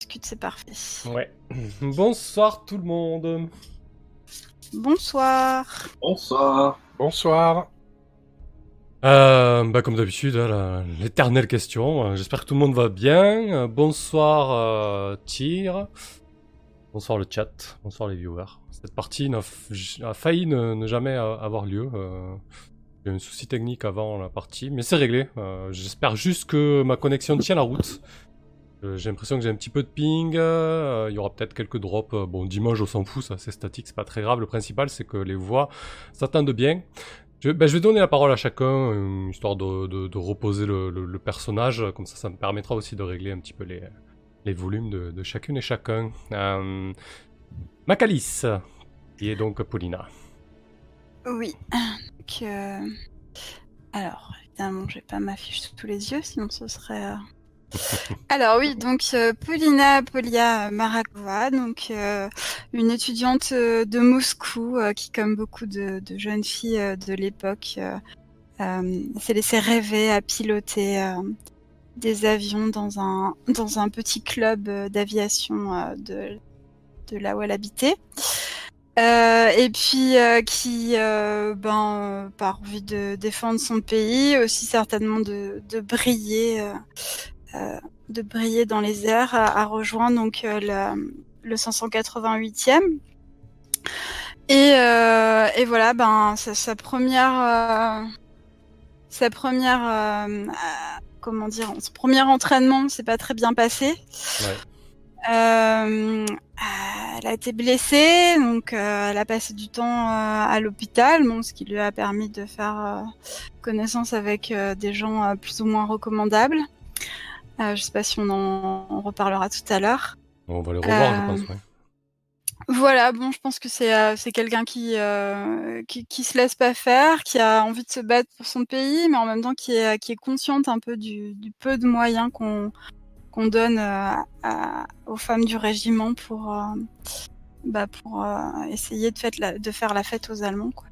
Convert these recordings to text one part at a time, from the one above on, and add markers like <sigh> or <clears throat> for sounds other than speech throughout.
Discute, c'est parfait. Ouais. <clears throat> Bonsoir tout le monde. Bonsoir. Bonsoir. Bonsoir. Euh, bah comme d'habitude, l'éternelle question. Euh, J'espère que tout le monde va bien. Euh, bonsoir euh. Bonsoir le chat. Bonsoir les viewers. Cette partie a failli ne, jamais avoir lieu. J'ai eu un souci technique avant la partie, mais c'est réglé. J'espère juste que ma connexion tient la route. J'ai l'impression que j'ai un petit peu de ping. Il y aura peut-être quelques drops. Bon, d'image, on s'en fout, ça c'est statique, c'est pas très grave. Le principal, c'est que les voix s'attendent bien. Je, ben, je vais donner la parole à chacun, euh, histoire de, de- reposer le, le- personnage. Comme ça, ça me permettra aussi de régler un petit peu les, les volumes de, de chacune et chacun. Euh, Macalis, qui est donc Paulina. Oui. Donc, euh, Alors, évidemment, j'ai pas ma fiche sous les yeux, sinon ce serait. Alors oui, donc euh, Paulina Polia Marakova, donc euh, une étudiante euh, de Moscou euh, qui, comme beaucoup de, jeunes filles de l'époque, s'est laissée rêver à piloter des avions dans un petit club d'aviation de là où elle habitait. Et puis qui, ben, par envie de défendre son pays, aussi certainement de, briller, de briller dans les airs, a, rejoint donc euh, la- le 588e. Et, euh, et voilà, ben sa, sa première, euh, sa première, euh, euh, comment dire, son premier entraînement s'est pas très bien passé. Ouais. Euh, elle a été blessée, donc euh, elle a passé du temps euh, à l'hôpital, bon, ce qui lui a permis de faire euh, connaissance avec euh, des gens euh, plus ou moins recommandables. Euh, je sais pas si on en on reparlera tout à l'heure. On va les revoir, Euh, je pense. ouais. Voilà, bon, je pense que c'est euh, quelqu'un qui, euh, qui qui se laisse pas faire, qui a envie de se battre pour son pays, mais en même temps qui est qui est consciente un peu du, du peu de moyens qu'on qu'on donne euh, à- aux femmes du régiment pour euh, bah, pour euh, essayer de, fête la- de faire la fête aux Allemands, quoi.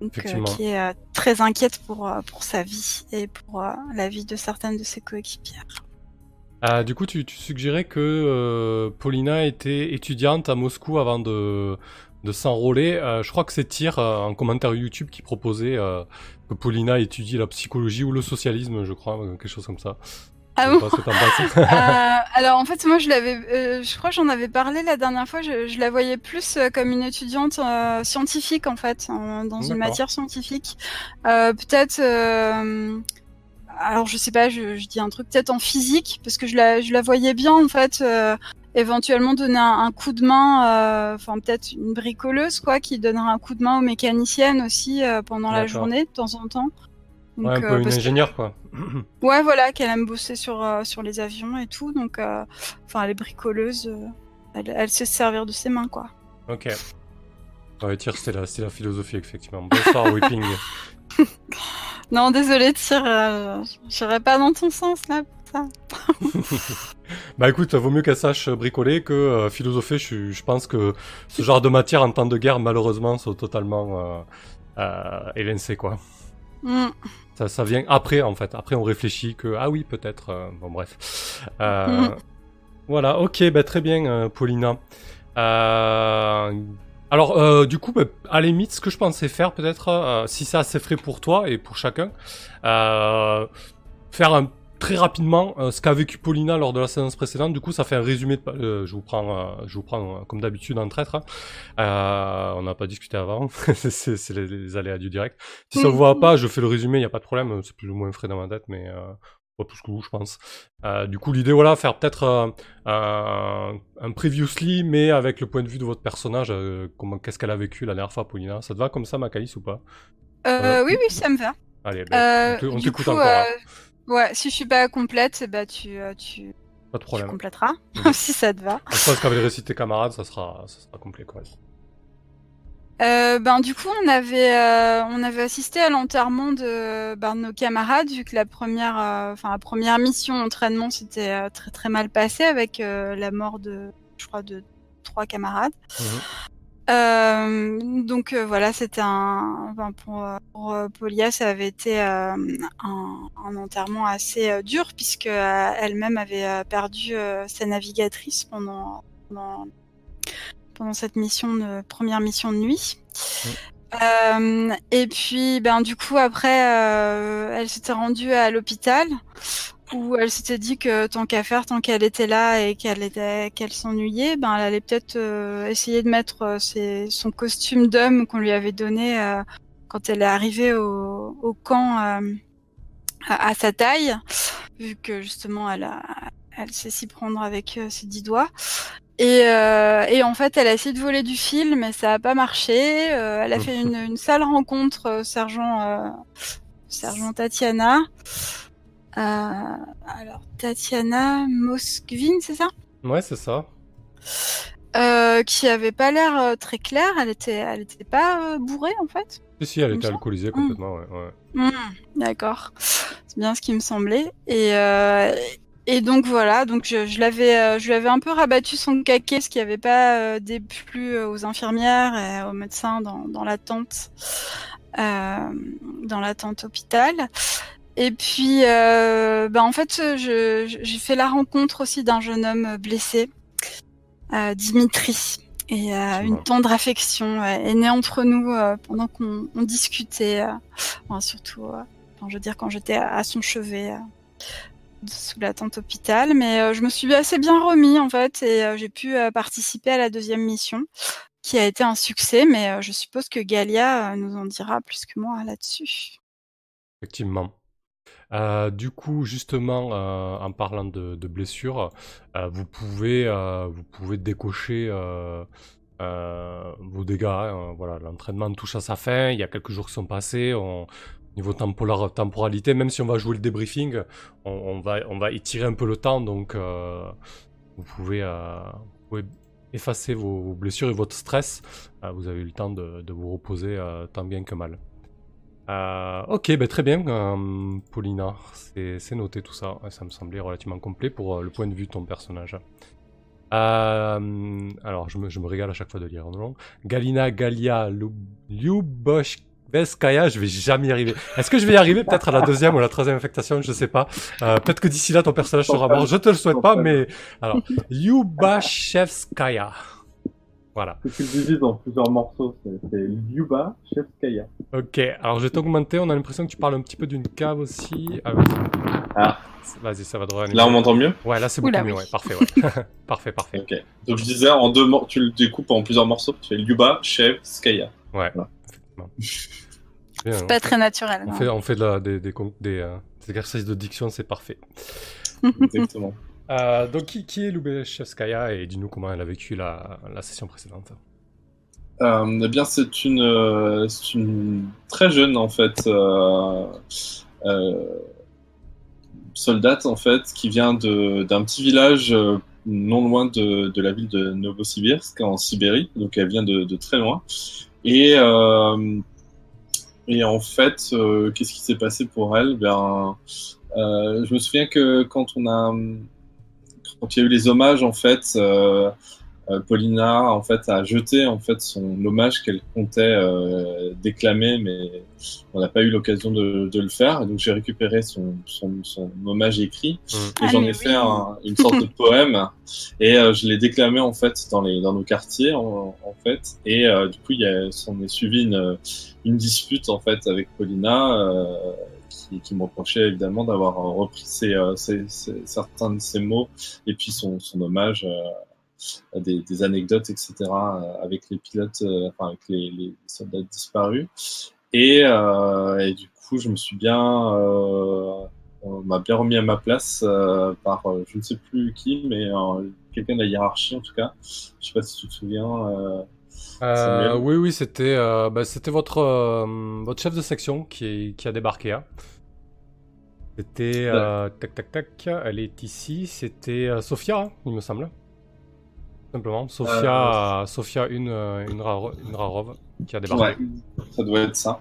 Donc, euh, qui est euh, très inquiète pour euh, pour sa vie et pour la vie de certaines de ses coéquipières. Ah, du coup, tu, tu suggérais que Paulina était étudiante à Moscou avant de, de s'enrôler. Je crois que c'est Tyr, en commentaire YouTube, qui proposait que Paulina étudie la psychologie ou le socialisme, je crois, quelque chose comme ça. Ah bon. <laughs> Euh, alors en fait moi je l'avais, euh, je crois j'en avais parlé la dernière fois. Je, je la voyais plus euh, comme une étudiante euh, scientifique en fait, en- dans une matière scientifique. Euh, peut-être, euh, alors je sais pas, je, je dis un truc peut-être en physique parce que je la, je la voyais bien en fait. euh, éventuellement donner un, un coup de main, euh, enfin peut-être une bricoleuse quoi, qui donnera un coup de main aux mécaniciennes aussi euh, pendant la journée de temps en temps. Donc, ouais, un euh, peu une que- ingénieure, quoi. <clears throat> Ouais, voilà, qu'elle aime bosser sur, euh, sur les avions et tout. Donc, euh, enfin, elle est bricoleuse. elle, elle sait se servir de ses mains, quoi. ok. Ouais, Tyr, c'était la, la philosophie, effectivement. Bonsoir, <laughs> Whipping. Non, désolé, Tyr, euh, j'irai pas dans ton sens, là, pour ça. <laughs> Bah écoute, vaut mieux qu'elle sache bricoler que euh, philosopher. Je, je pense que ce genre de matière en temps de guerre, malheureusement, sont totalement euh, euh, évincées, quoi. Mm. Ça, ça vient après, en fait. Après, on réfléchit que, ah oui, peut-être. euh, bon, bref. Euh, Mhm. Voilà, ok, bah, très bien, euh, Paulina. Alors, du coup, bah, à la limite, ce que je pensais faire, peut-être, si c'est assez frais pour toi et pour chacun, faire un, très rapidement euh, ce qu'a vécu Paulina lors de la séance précédente. Du coup, ça fait un résumé. De, euh, je vous prends, euh, je vous prends comme d'habitude en traître. hein. On n'a pas discuté avant. <laughs> c'est les, les aléas du direct. Si ça vous va pas, je fais le résumé. Il y a pas de problème. C'est plus ou moins frais dans ma tête, mais pas plus que vous, je pense. Du coup, l'idée, voilà, faire peut-être un, un previously, mais avec le point de vue de votre personnage. comment, qu'est-ce qu'elle a vécu la dernière fois, Paulina? Ça te va comme ça, Macalis, ou pas? Oui, oui, ça me va. Allez, ben, on t'écoute encore. hein. Ouais, si je suis pas complète, bah, tu, euh, tu, Pas de tu problème. compléteras, Mhm. <laughs> si ça te va. Je pense qu'avec les récits de tes camarades, ça sera, ça sera complet, quoi. Euh, ben du coup, on avait euh, on avait assisté à l'enterrement de, ben, de nos camarades vu que la première euh, enfin la première mission entraînement s'était euh, très très mal passée avec euh, la mort de je crois de trois camarades. Mhm. Euh, donc euh, voilà, c'était un enfin, pour, euh, pour euh, Polia, ça avait été euh, un, un enterrement assez euh, dur puisque euh, elle-même avait euh, perdu euh, sa navigatrice pendant pendant pendant cette mission de première mission de nuit. Euh, et puis, ben du coup après, euh, elle s'était rendue à l'hôpital où elle s'était dit que tant qu'à faire, tant qu'elle était là et qu'elle était, qu'elle s'ennuyait, ben elle allait peut-être euh, essayer de mettre euh, ses- son costume d'homme qu'on lui avait donné euh, quand elle est arrivée au, au camp euh, à, à sa taille, vu que justement elle a, elle sait s'y prendre avec euh, ses dix doigts. Et, euh, et en fait, elle a essayé de voler du fil, mais ça a pas marché. Euh, elle a fait <laughs> une, une sale rencontre, euh, sergent, euh, sergent Tatiana. Euh, alors, Tatiana Moskvin, c'est ça? Ouais, c'est ça. euh, Qui avait pas l'air euh, très claire. Elle était, elle était pas euh, bourrée en fait. Si, si, elle était alcoolisée complètement, ouais. ouais. Hmm, D'accord, c'est bien ce qui me semblait. Et, et donc voilà, donc je, je l'avais, je lui avais un peu rabattu son caquet, ce qui n'avait pas déplu aux infirmières et aux médecins dans, dans l'attente, euh, dans l'attente hôpital. Et puis, euh, bah en fait, j'ai fait la rencontre aussi d'un jeune homme blessé, euh, Dimitri. Et euh, une tendre affection ouais, est née entre nous euh, pendant qu'on on discutait, euh, enfin, surtout, enfin, je veux dire, quand j'étais à, à son chevet, sous la tente hôpital. Mais je me suis assez bien remis, en fait, et j'ai pu participer à la deuxième mission, qui a été un succès, mais je suppose que Galia nous en dira plus que moi là-dessus. Effectivement. Euh, du coup, justement, euh, en parlant de, blessures, euh, vous pouvez, décocher vos dégâts. hein. voilà, l'entraînement touche à sa fin. Il y a quelques jours qui sont passés. On, niveau temporal- temporalité, même si on va jouer le débriefing, on, va, on va étirer un peu le temps. Donc, vous pouvez, effacer vos, blessures et votre stress. Vous avez eu le temps de, vous reposer tant bien que mal. Euh, ok, ben très bien, euh, Paulina. C'est noté tout ça. Ça me semblait relativement complet pour euh, le point de vue de ton personnage. Euh, alors, je me, je me régale à chaque fois de lire en long. Galina Galia Lu- Lyuboshkaya, je vais jamais y arriver. Est-ce que je vais y arriver peut-être à la deuxième ou la troisième affectation? Je sais pas. Euh, peut-être que d'ici là, ton personnage sera mort. Je te le souhaite pas, mais alors, Lyubashevskaya. Voilà. Si tu le divises en plusieurs morceaux, c'est Lyuba Chevskaya. Ok, alors je vais t'augmenter. On a l'impression que tu parles un petit peu d'une cave aussi. Ah, vas-y. Ah. Vas-y, ça va droit. Là, on m'entend mieux? Ouais, là c'est beaucoup Oula, mieux. oui. Ouais, parfait. Ouais. <laughs> <laughs> parfait, parfait. Ok. Donc je disais, en deux mor- tu le découpes en plusieurs morceaux, tu fais Lyuba Chevskaya. Ouais. Voilà. <laughs> C'est on pas fait- très naturel. On non. fait, on fait de la- des, des, des, euh, des exercices de diction, c'est parfait. Exactement. Euh, donc, qui, est Lubelchevskaya et dis-nous comment elle a vécu la, session précédente Euh, eh bien, c'est une, euh, une très jeune en fait euh, soldate en fait qui vient d'un petit village non loin de, de la ville de Novosibirsk en Sibérie. Donc, elle vient de, de très loin. Et et en fait, qu'est-ce qui s'est passé pour elle? Ben, je me souviens que quand on a quand il y a eu les hommages en fait. euh, euh, Paulina en fait a jeté en fait son hommage qu'elle comptait euh, déclamer, mais on n'a pas eu l'occasion de, de le faire. Et donc j'ai récupéré son, son, son hommage écrit Mm. et Ah, j'en ai fait un- une sorte de poème et euh, je l'ai déclamé en fait dans les dans nos quartiers en, en fait et euh, du coup il y a est suivi une une dispute en fait avec Paulina euh, qui, qui me reprochait évidemment d'avoir euh, repris euh, certains de ses mots et puis son, hommage euh, à des, anecdotes, etc., avec les pilotes, enfin avec les, soldats disparus. Et, et du coup, je me suis bien, on m'a bien remis à ma place par, je ne sais plus qui, mais quelqu'un de la hiérarchie en tout cas. Je sais pas si tu te souviens. Euh, oui, oui, c'était euh, bah, c'était votre, euh, votre chef de section qui, qui a débarqué. hein. C'était. euh, tac, tac, tac. Elle est ici. C'était Sophia, hein, il me semble. simplement. Sophia, Sophia une, une, une Rarov qui a débarqué. Ouais, ça doit être ça.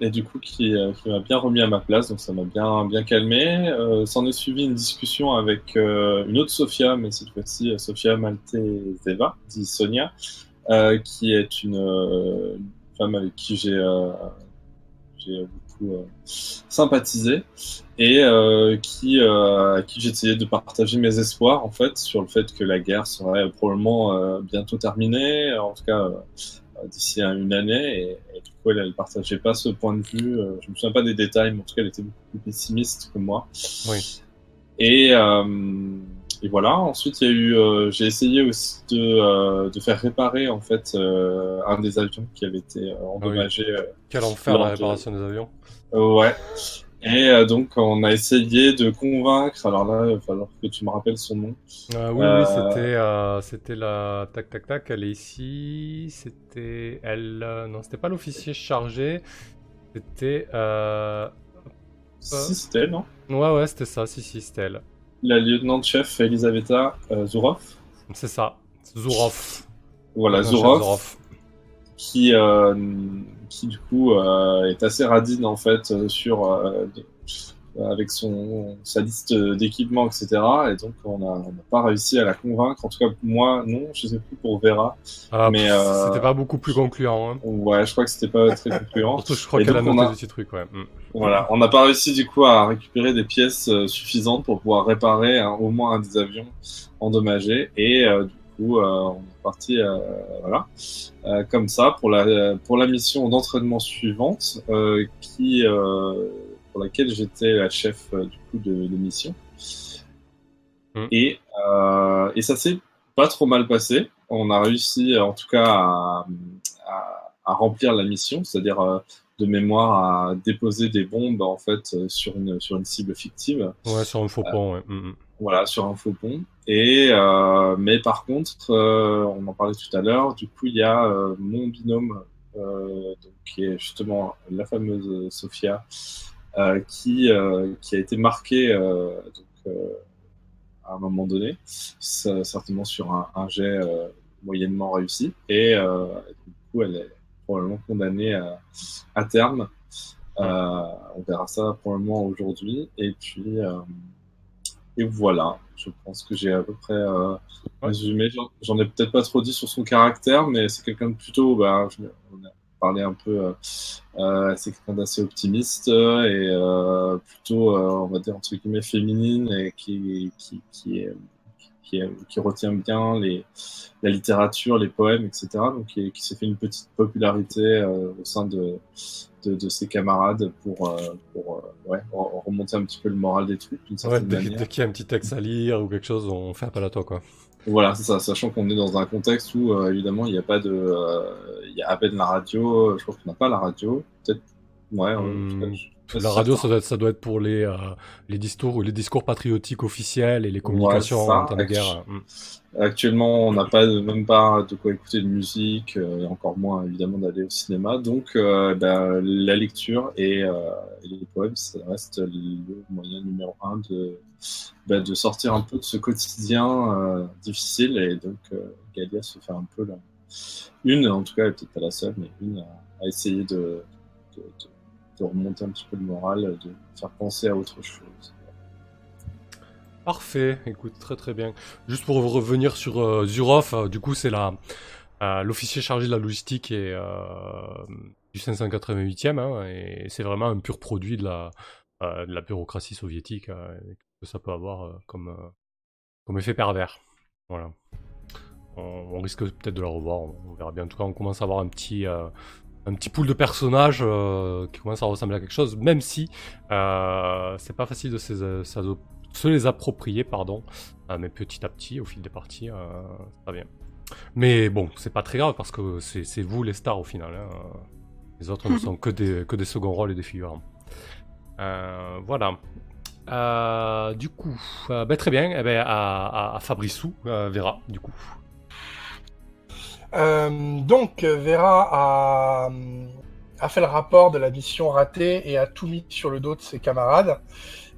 Et du coup, qui, qui m'a bien remis à ma place, donc ça m'a bien, bien calmé. S'en est suivi une discussion avec une autre Sophia, mais cette fois-ci Sophia Malteseva, dit Sonia, qui est une, femme avec qui j'ai beaucoup sympathisé et euh, qui, euh, à qui j'essayais de partager mes espoirs en fait sur le fait que la guerre serait probablement euh, bientôt terminée, en tout cas euh, d'ici à une année. Et, et, du coup, elle ne partageait pas ce point de vue. Euh, je me souviens pas des détails, mais en tout cas, elle était beaucoup plus pessimiste que moi. Oui. Et, et voilà. Ensuite, il y a eu, j'ai essayé aussi de, de faire réparer en fait un des avions qui avait été endommagé. Oui. Quel enfer la réparation de... des avions. ouais. Et euh, donc, on a essayé de convaincre. Alors là, il va falloir que tu me rappelles son nom. Euh, oui, oui, c'était, euh, c'était la. Tac, tac, tac, elle est ici. C'était. Elle. Non, c'était pas l'officier chargé. C'était. Si, c'était elle, non? Ouais, ouais, c'était ça. Si, si, c'était elle. La lieutenant-chef Elisaveta Zourov. C'est ça. Zourov. Voilà, Zourov. Qui qui du coup euh, est assez radine en fait euh, sur euh, avec son sa liste d'équipements etc et donc on n'a pas réussi à la convaincre. En tout cas moi non je sais plus pour Vera. Ah, mais c'était pas beaucoup plus concluant hein. ouais je crois que c'était pas très concluant. <laughs> Surtout, je crois qu'elle a noté a... des petits trucs ouais. Mm. voilà. On n'a pas réussi du coup à récupérer des pièces suffisantes pour pouvoir réparer hein, au moins un des avions endommagés. Et du coup on parti euh, voilà. Euh, comme ça pour la pour la mission d'entraînement suivante euh, qui pour laquelle j'étais la chef du coup de, de mission mmh. et et ça s'est pas trop mal passé on a réussi en tout cas à, à, à remplir la mission c'est-à-dire de mémoire à déposer des bombes en fait sur une sur une cible fictive. Ouais, sur un faux pont. ouais. Mmh, mmh. Voilà, sur un faux pont. Et euh, mais par contre, euh, on en parlait tout à l'heure. Du coup, il y a euh, mon binôme, donc, qui est justement la fameuse Sophia, qui qui a été marquée donc, à un moment donné, certainement sur un, un jet moyennement réussi. Et du coup, elle est probablement condamnée à, à terme. on verra ça probablement aujourd'hui. Et puis et voilà, je pense que j'ai à peu près euh, résumé. J'en ai peut-être pas trop dit sur son caractère, mais c'est quelqu'un de plutôt, bah, on a parlé un peu, euh, euh, c'est quelqu'un d'assez optimiste et euh, plutôt, euh, on va dire, entre guillemets, féminine et qui, qui, qui est qui, qui, retient bien les, la littérature, les poèmes, etc. Donc, qui, qui s'est fait une petite popularité euh, au sein de, de, de, ses camarades pour, euh, pour euh, ouais, remonter un petit peu le moral des trucs. Ouais, dès, dès qu'il y a un petit texte à lire ou quelque chose, on fait appel à toi, quoi. Voilà, c'est ça, sachant qu'on est dans un contexte où, euh, évidemment, il n'y a pas de. Il y a à peine la radio, je crois qu'on n'a pas la radio. Peut-être. Ouais, mmh. La radio, ça doit, être, ça doit être pour les, euh, les, discours, les discours patriotiques officiels et les communications ouais, en de guerre. Actuellement, on n'a pas même pas de quoi écouter de musique, euh, et encore moins évidemment d'aller au cinéma. Donc, euh, bah, la lecture et, euh, et, les poèmes, ça reste le moyen numéro un de, bah, de sortir un peu de ce quotidien difficile. Et donc, Galia se fait un peu la... une, en tout cas, peut-être pas la seule, mais une à, à essayer de, de, de de remonter un petit peu le moral, de faire penser à autre chose. Parfait, écoute, très très bien. Juste pour revenir sur euh, Zurov, euh, du coup c'est la euh, l'officier chargé de la logistique et du 588e, hein, et c'est vraiment un pur produit de la, de la bureaucratie soviétique que ça peut avoir comme, comme effet pervers. Voilà. On risque peut-être de la revoir, on verra bien. En tout cas, on commence à avoir un petit un petit pool de personnages euh, qui commence à ressembler à quelque chose, même si euh, c'est pas facile de se, se, les approprier, pardon. Euh, mais petit à petit, au fil des parties, euh, ça va bien. Mais bon, c'est pas très grave parce que c'est vous les stars au final. Hein. Les autres ne <laughs> sont que des, que des seconds rôles et des figurants. Euh, voilà. Euh, du coup, ben, très bien. Eh ben, à, à, à Fabrissou, Vera, du coup. Euh, donc, Vera a, a, fait le rapport de la mission ratée et a tout mis sur le dos de ses camarades.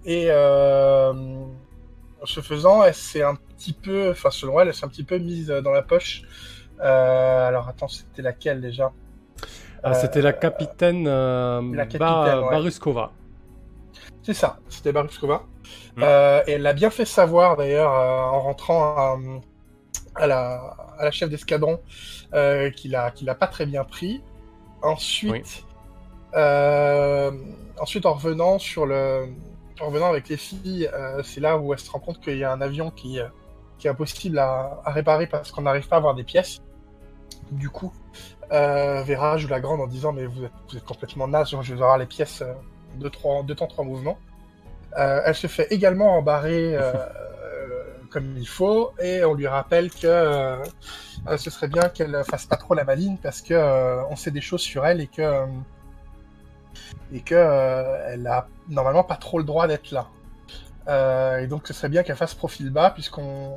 Et euh, ce faisant, elle s'est un petit peu, enfin selon elle, elle s'est un petit peu mise dans la poche. Euh, alors attends, c'était laquelle déjà? Ah, C'était la capitaine, la capitaine, ouais. Baruskova. C'est ça, c'était Baruskova. Mm. Et elle l'a bien fait savoir d'ailleurs en rentrant à, à la, à la chef d'escadron euh, qu'il a, qu'il a pas très bien pris. Ensuite, euh, ensuite en revenant sur le, en revenant avec les filles, euh, c'est là où elle se rend compte qu'il y a un avion qui, euh, qui est impossible à, à réparer parce qu'on n'arrive pas à avoir des pièces. Du coup, Vera joue la grande en disant mais vous êtes, vous êtes complètement naze, je vais avoir les pièces euh, deux, trois, deux temps, trois mouvements. Elle se fait également embarrer <laughs> comme il faut et on lui rappelle que euh, euh, ce serait bien qu'elle fasse pas trop la maline parce que euh, on sait des choses sur elle et que et que elle a normalement pas trop le droit d'être là. Et donc ce serait bien qu'elle fasse profil bas puisqu'on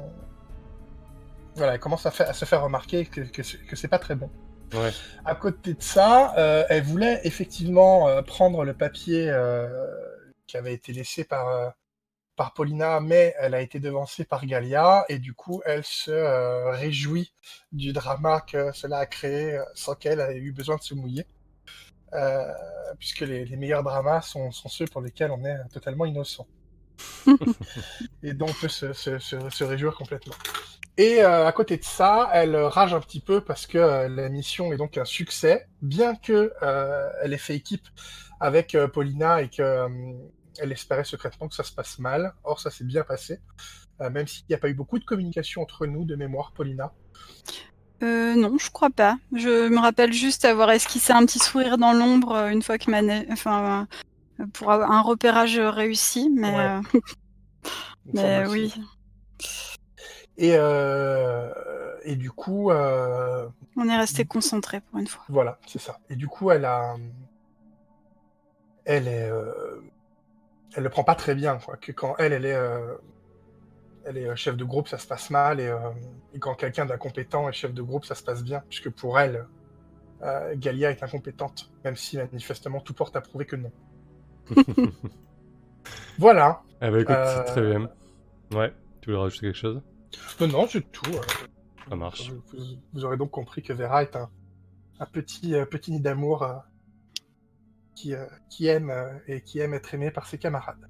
voilà, elle commence à, se faire remarquer que, que, c'est- que c'est pas très bon. Ouais. À côté de ça, euh, elle voulait effectivement euh, prendre le papier euh, qui avait été laissé par, par Paulina, mais elle a été devancée par Galia, et du coup, elle se euh, réjouit du drama que cela a créé euh, sans qu'elle ait eu besoin de se mouiller. Euh, puisque les, les meilleurs dramas sont, sont ceux pour lesquels on est totalement innocent. <laughs> et donc on peut se, se- se- se réjouir complètement. Et euh, à côté de ça, elle rage un petit peu parce que euh, la mission est donc un succès, bien que euh, elle ait fait équipe avec Paulina et que elle espérait secrètement que ça se passe mal. Or, ça s'est bien passé, euh, même s'il n'y a pas eu beaucoup de communication entre nous, de mémoire, Paulina. Euh, non, je crois pas. Je me rappelle juste avoir esquissé un petit sourire dans l'ombre euh, une fois que ma na- enfin pour un repérage réussi, mais Ouais. <laughs> mais oui, Et, euh, et du coup, euh, on est resté concentré pour une fois. Voilà, c'est ça. Et du coup, elle a, elle est, euh, elle le prend pas très bien, quoi. Que quand elle, elle est, euh, elle est euh, chef de groupe, ça se passe mal, et, euh, et quand quelqu'un d'incompétent est chef de groupe, ça se passe bien, puisque pour elle, euh, Galia est incompétente, même si manifestement tout porte à prouver que non. <laughs> Voilà. Eh ben écoute, c'est très bien. Ouais, tu voulais rajouter quelque chose? Non, c'est tout. Ça marche. Vous, vous aurez donc compris que Vera est un, un petit, petit nid d'amour qui, euh, qui aime euh, et qui aime être aimé par ses camarades.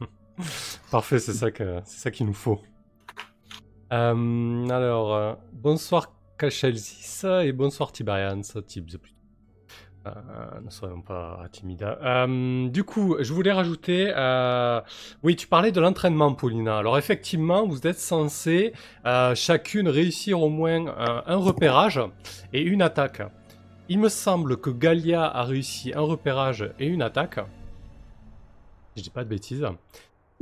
<laughs> Parfait, c'est ça que c'est ça qu'il nous faut. Euh, alors, bonsoir Kachelsis et bonsoir Tiberians. Euh, ne soyons pas timides. Du coup, je voulais rajouter, oui, tu parlais de l'entraînement, Paulina. Alors effectivement, vous êtes censés chacune réussir au moins un repérage et une attaque. Il me semble que Galia a réussi un repérage et une attaque. Je dis pas de bêtises.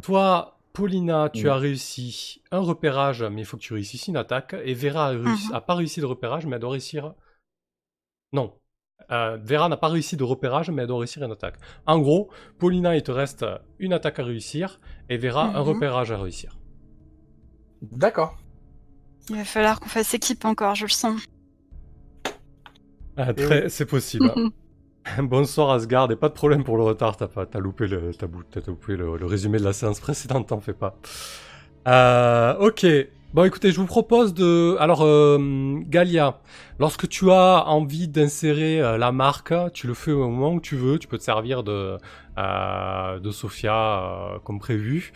Toi, Paulina, tu Oui. as réussi un repérage, mais il faut que tu réussisses une attaque. Et Vera a, réussi- Mhm. a pas réussi le repérage, mais elle doit réussir. Non. Euh, Vera n'a pas réussi de repérage, mais elle doit réussir une attaque. En gros, Paulina, il te reste une attaque à réussir, et Vera, un Mhm. repérage à réussir. D'accord. Il va falloir qu'on fasse équipe encore, je le sens. Ah, Eh C'est possible. <laughs> Bonsoir Asgard, et pas de problème pour le retard, t'as pas, t'as loupé le, t'as bou- t'as loupé le, le résumé de la séance précédente, t'en fais pas. Euh, ok. Bon, écoutez, je vous propose de, alors euh, Galia, lorsque tu as envie d'insérer euh, la marque, tu le fais au moment où tu veux. Tu peux te servir de de Sophia comme prévu.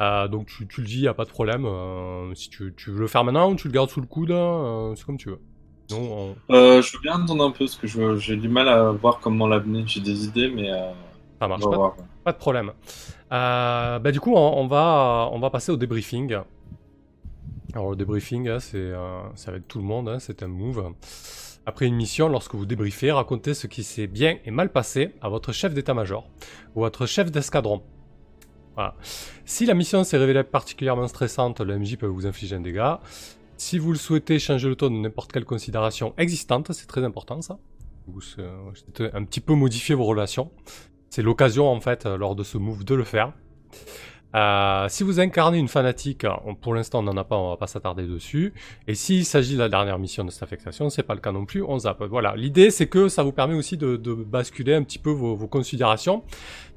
Donc tu, tu le dis, y a pas de problème. Si tu, tu veux le faire maintenant, ou tu le gardes sous le coude, euh, c'est comme tu veux. Non, on- Euh, je veux bien attendre un peu parce que je- j'ai du mal à voir comment l'amener. J'ai des idées, mais euh, ça marche va pas. voir. Pas de problème. Euh, bah, du coup, on, on va, on va passer au débriefing. Alors, le débriefing, hein, c'est, euh, c'est avec tout le monde, hein, c'est un move. Après une mission, lorsque vous débriefez, racontez ce qui s'est bien et mal passé à votre chef d'état-major ou à votre chef d'escadron. Voilà. Si la mission s'est révélée particulièrement stressante, le MJ peut vous infliger un dégât. Si vous le souhaitez, changer le ton de n'importe quelle considération existante, c'est très important ça. Vous euh, un petit peu modifier vos relations. C'est l'occasion en fait euh, lors de ce move de le faire. Euh, si vous incarnez une fanatique, on- pour l'instant on n'en a pas, on va pas s'attarder dessus. Et s'il s'agit de la dernière mission de cette affectation, c'est pas le cas non plus, on zappe. Voilà, l'idée c'est que ça vous permet aussi de, basculer un petit peu vos considérations.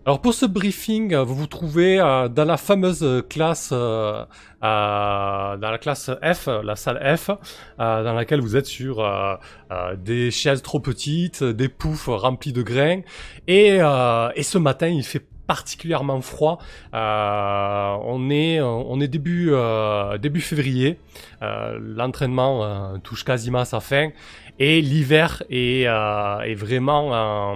Alors pour ce briefing, vous vous trouvez dans la fameuse classe, dans la classe F, la salle F, dans laquelle vous êtes sur des chaises trop petites, des poufs remplis de grains, et, et ce matin il fait particulièrement froid. Euh, on est on est début euh, début février. Euh, l'entraînement touche quasiment à sa fin et l'hiver est est vraiment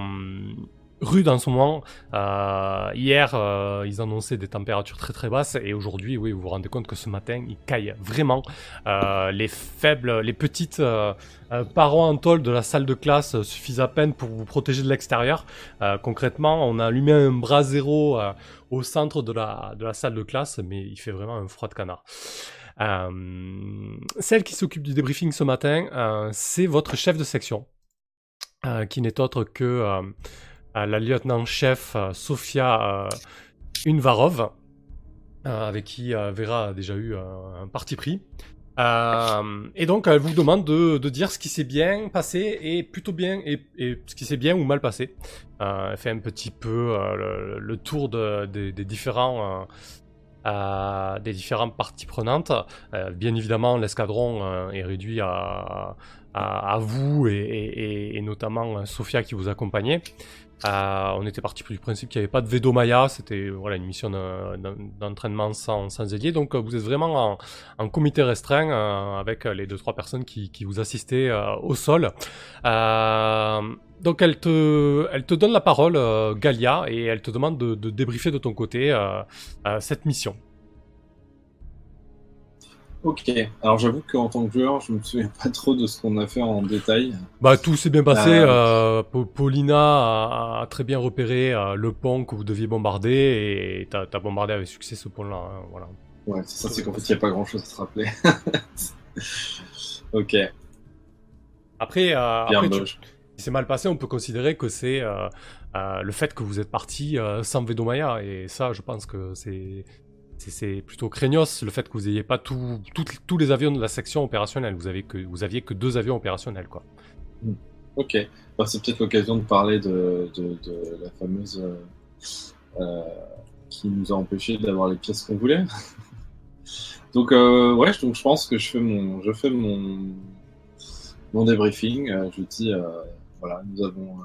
rude en ce moment. Euh, hier, euh, ils annonçaient des températures très très basses et aujourd'hui, oui, vous vous rendez compte que ce matin, il caille vraiment. Euh, les faibles, les petites euh, euh, parois en tôle de la salle de classe suffisent à peine pour vous protéger de l'extérieur. concrètement, on a allumé un bras zéro au centre de la, de la salle de classe, mais il fait vraiment un froid de canard. celle qui s'occupe du débriefing ce matin, c'est votre chef de section, qui n'est autre que la lieutenant-chef euh, Sofia euh, Unvarov, euh, avec qui Vera a déjà eu un parti pris. et donc, elle vous demande de, dire ce qui s'est bien passé et plutôt bien et, ce qui s'est bien ou mal passé. elle fait un petit peu le, tour des différents des différentes parties prenantes. bien évidemment, l'escadron est réduit à, à, vous et, et, notamment Sofia qui vous accompagnait. Euh, on était parti du principe qu'il n'y avait pas de Vedo Maya, c'était voilà, une mission d'entraînement sans, sans ailier. Donc vous êtes vraiment en, comité restreint euh, avec les deux trois personnes qui, vous assistaient euh, au sol. donc elle te, elle te donne la parole, Galia, et elle te demande de, de débriefer de ton côté cette mission. Ok, alors j'avoue qu'en tant que joueur, je me souviens pas trop de ce qu'on a fait en détail. Bah tout s'est bien passé. Euh... euh Paulina a, très bien repéré euh, le pont que vous deviez bombarder et t'as as bombardé avec succès ce pont-là. Hein, voilà. Ouais, c'est ça, c'est qu'en fait il n'y a pas grand-chose à se rappeler. <laughs> ok. Après, euh, après si c'est mal passé, on peut considérer que c'est le fait que vous êtes parti sans Vedomaya et ça, je pense que c'est c'est plutôt craignos le fait que vous n'ayez pas tous les avions de la section opérationnelle. Vous, avez que, vous aviez que deux avions opérationnels. Quoi. Hmm. Ok. Bah, c'est peut-être l'occasion de parler de, la fameuse euh, euh, qui nous a empêché d'avoir les pièces qu'on voulait. <laughs> donc, euh, ouais, donc je pense que je fais mon, je fais mon, mon débriefing. je dis, voilà, nous avons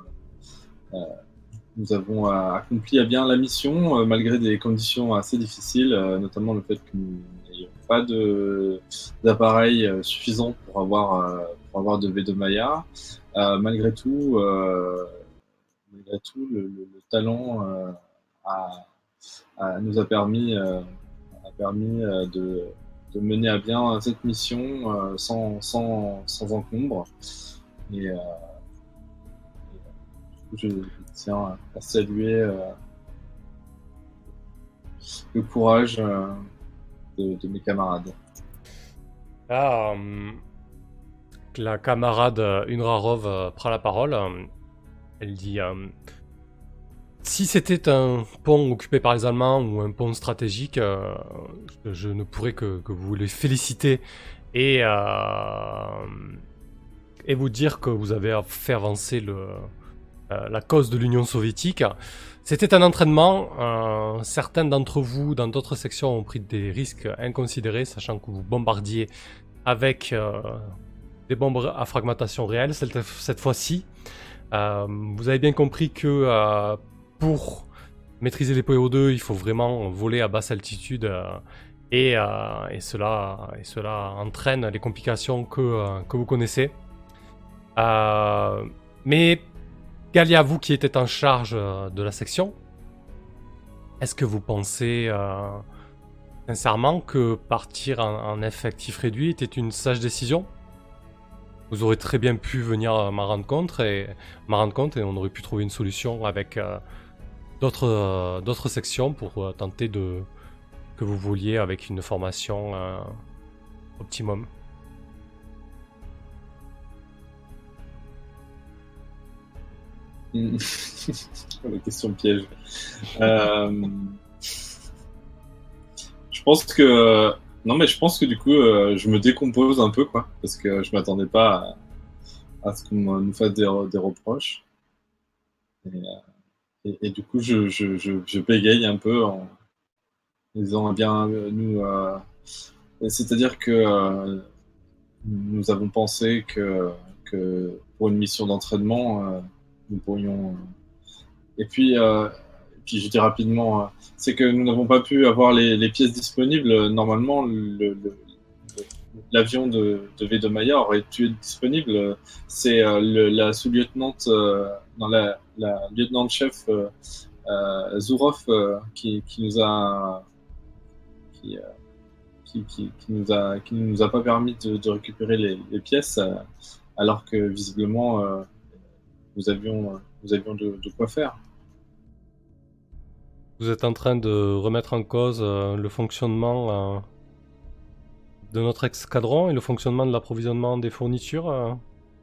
nous avons euh, accompli à bien la mission, euh, malgré des conditions assez difficiles, euh, notamment le fait que nous n'ayons pas d'appareil suffisant pour avoir, pour avoir de V2 Maya. malgré tout, malgré tout le, talent nous a permis, a permis de, de, mener à bien cette mission sans, sans, sans encombre. Et, je tiens à saluer euh, le courage euh, de, mes camarades. Ah, la camarade Unrarov prend la parole. Elle dit Si c'était un pont occupé par les Allemands ou un pont stratégique, je, ne pourrais que, vous les féliciter et, et vous dire que vous avez fait avancer le, euh, la cause de l'Union soviétique. C'était un entraînement. Euh, certains d'entre vous, dans d'autres sections, ont pris des risques inconsidérés, sachant que vous bombardiez avec euh, des bombes à fragmentation réelle cette, fois-ci. vous avez bien compris que pour maîtriser les PO2, il faut vraiment voler à basse altitude. Et, et, cela, et cela entraîne les complications que, que vous connaissez. mais Galia, vous qui étiez en charge euh, de la section, est-ce que vous pensez euh, sincèrement que partir en, effectif réduit était une sage décision? Vous aurez très bien pu venir m'en rendre compte et m'en rendre compte et on aurait pu trouver une solution avec euh, d'autres d'autres sections pour tenter de que vous vouliez avec une formation optimum. <laughs> la question piège. Euh, je pense que non, mais je pense que du coup, euh, je me décompose un peu, quoi, parce que je m'attendais pas à, ce qu'on nous fasse des, reproches. Euh, et, du coup, je, bégaye un peu en disant, eh bien, nous, c'est-à-dire que nous avons pensé que, que pour une mission d'entraînement, nous pourrions. euh, Et puis, euh, puis, je dis rapidement, euh, c'est que nous n'avons pas pu avoir les, pièces disponibles. Normalement, le- le- le- l'avion de, de aurait pu être disponible. C'est la sous-lieutenante, euh, dans la, la lieutenant-chef Zourov qui, nous a qui, qui, nous a qui nous a pas permis de, récupérer les, pièces alors que visiblement nous avions nous avions de, de quoi faire. Vous êtes en train de remettre en cause euh, le fonctionnement euh, de notre escadron et le fonctionnement de l'approvisionnement des fournitures, euh,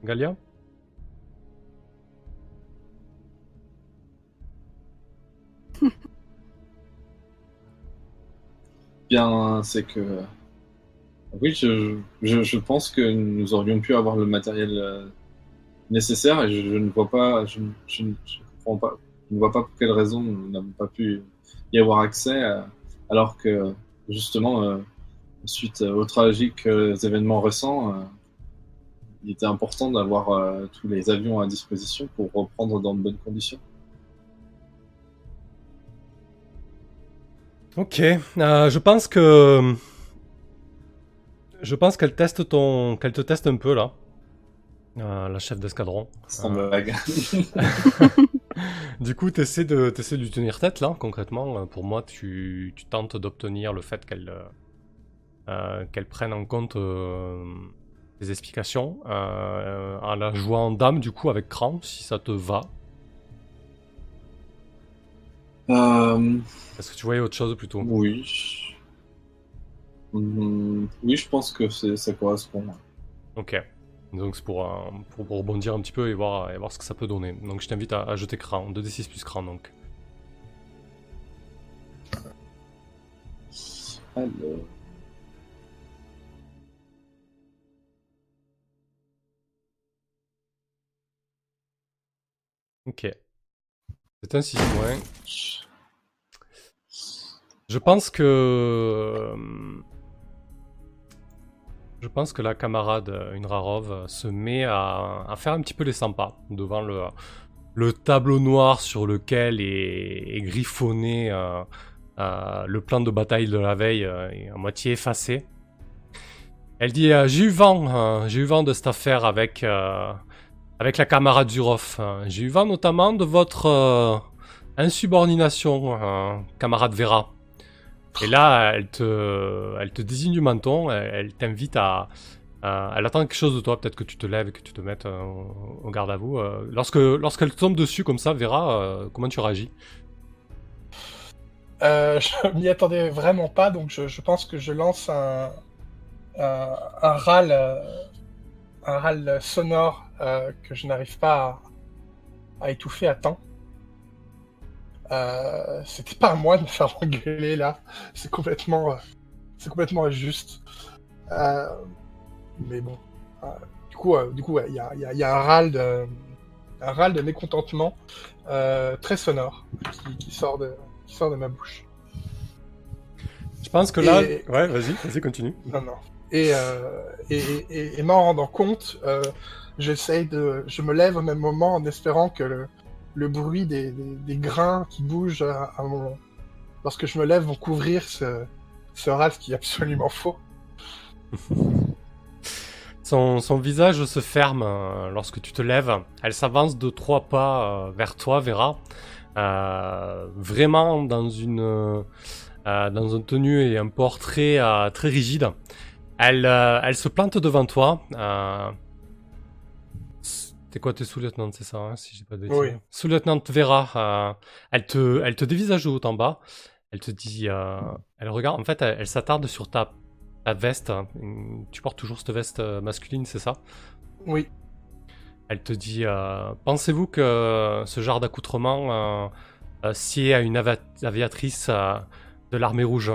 Galia? <laughs> Bien, c'est que oui, je, je, je pense que nous aurions pu avoir le matériel nécessaire et je, ne vois pas, je, comprends pas, ne vois pas pour quelle raison nous n'avons pas pu y avoir accès, euh, alors que justement, euh, suite aux tragiques euh, événements récents, il était important d'avoir tous les avions à disposition pour reprendre dans de bonnes conditions. Ok, je pense que je pense qu'elle teste ton, qu'elle te teste un peu là, Euh, la chef d'escadron. Sans Euh, blague. <laughs> <laughs> Du coup, t'essaies de, t'essaies de lui tenir tête là, concrètement. Euh, Pour moi, tu, tu tentes d'obtenir le fait qu'elle, euh, qu'elle prenne en compte tes explications, en la jouant en dame du coup avec cran, si ça te va. Est-ce que tu voyais autre chose plutôt? Oui. Hum, oui, je pense que ça correspond. Ok. Donc c'est pour, euh, pour, pour rebondir un petit peu et voir, et voir ce que ça peut donner. Donc je t'invite à, à jeter cran, 2d6 plus cran donc. Alors. Ok. C'est un 6 points. Je pense que. Je pense que la camarade euh, Unrarov euh, se met à, faire un petit peu les 100 pas devant le, le tableau noir sur lequel est, griffonné euh, le plan de bataille de la veille est à moitié effacé. Elle dit J'ai eu vent, euh, j'ai eu vent de cette affaire avec, avec la camarade Zurov. Euh, J'ai eu vent notamment de votre insubordination, euh, camarade Vera. Et là, elle te, elle te désigne du menton, elle, t'invite à, Elle attend quelque chose de toi, peut-être que tu te lèves et que tu te mettes euh, au garde à vous. Euh, lorsque, lorsqu'elle tombe dessus comme ça, Vera, euh, comment tu réagis? Euh, <laughs> je m'y attendais vraiment pas, donc je, pense que je lance un, un, un râle, un râle sonore que je n'arrive pas à étouffer à temps. Euh, C'était pas à moi de me faire engueuler là, c'est complètement, euh, c'est complètement injuste. Euh, mais bon, euh, du coup, du coup, ouais, il y, a, il y il y a un râle de, un râle de mécontentement très sonore qui, qui sort de, qui sort de ma bouche. Je pense que là... Et- Ouais, vas-y, vas-y, continue. Non, non. Et, et, et, et m'en rendant compte, j'essaye de. Je me lève au même moment en espérant que le, le bruit des, grains qui bougent à, à mon. Lorsque je me lève, vont couvrir ce, ce qui est absolument faux. <laughs> Son, visage se ferme euh, lorsque tu te lèves. Elle s'avance de trois pas euh, vers toi, Vera. Euh, vraiment dans une dans une tenue et un portrait très rigide. Elle, elle se plante devant toi. T'es quoi, t'es sous-lieutenant, c'est ça, hein, si j'ai pas de bêtises. Oui. Sous-lieutenant Vera, euh, elle te, elle te dévisage de haut en bas. Elle te dit, euh, elle regarde, en fait, elle, elle s'attarde sur ta, ta veste. hein. Tu portes toujours cette veste euh, masculine, c'est ça? Oui. Elle te dit, euh, pensez-vous que ce genre d'accoutrement sied à une aviatrice de l'armée rouge,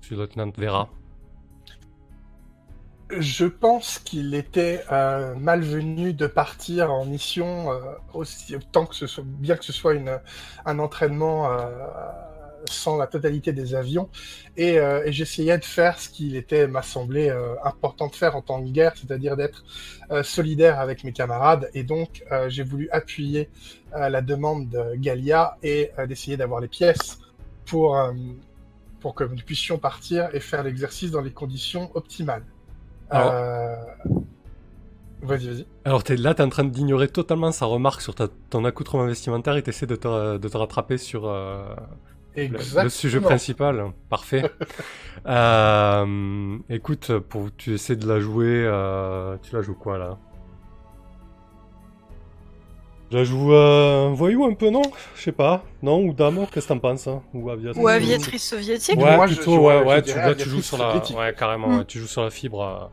sous-lieutenant Vera Je pense qu'il était euh, malvenu de partir en mission euh, aussi que ce soit bien que ce soit une, un entraînement euh, sans la totalité des avions et, j'essayais de faire ce qu'il était m'a semblé important de faire en temps de guerre, c'est-à-dire d'être solidaire avec mes camarades et donc j'ai voulu appuyer la demande de Galia et d'essayer d'avoir les pièces pour pour que nous puissions partir et faire l'exercice dans les conditions optimales. Alors- Euh, Vas-y, vas-y. Alors t'es là, t'es en train d'ignorer totalement sa remarque sur ta- ton accoutrement vestimentaire et t'essaies de te, de te rattraper sur euh, le, sujet principal. Parfait. <laughs> Euh, écoute, pour tu essaies de la jouer, tu la joues quoi là? Je joue euh, voyou un peu, non? Je sais pas. Non Ou dame Qu'est-ce que t'en penses hein? Ou aviatrice? Ou aviatrice soviétique? Ouais, Moi, je- plutôt, je- ouais, je ouais, tu, tu joues sur la, soviétique. ouais, carrément, Mm. ouais, tu joues sur la fibre euh,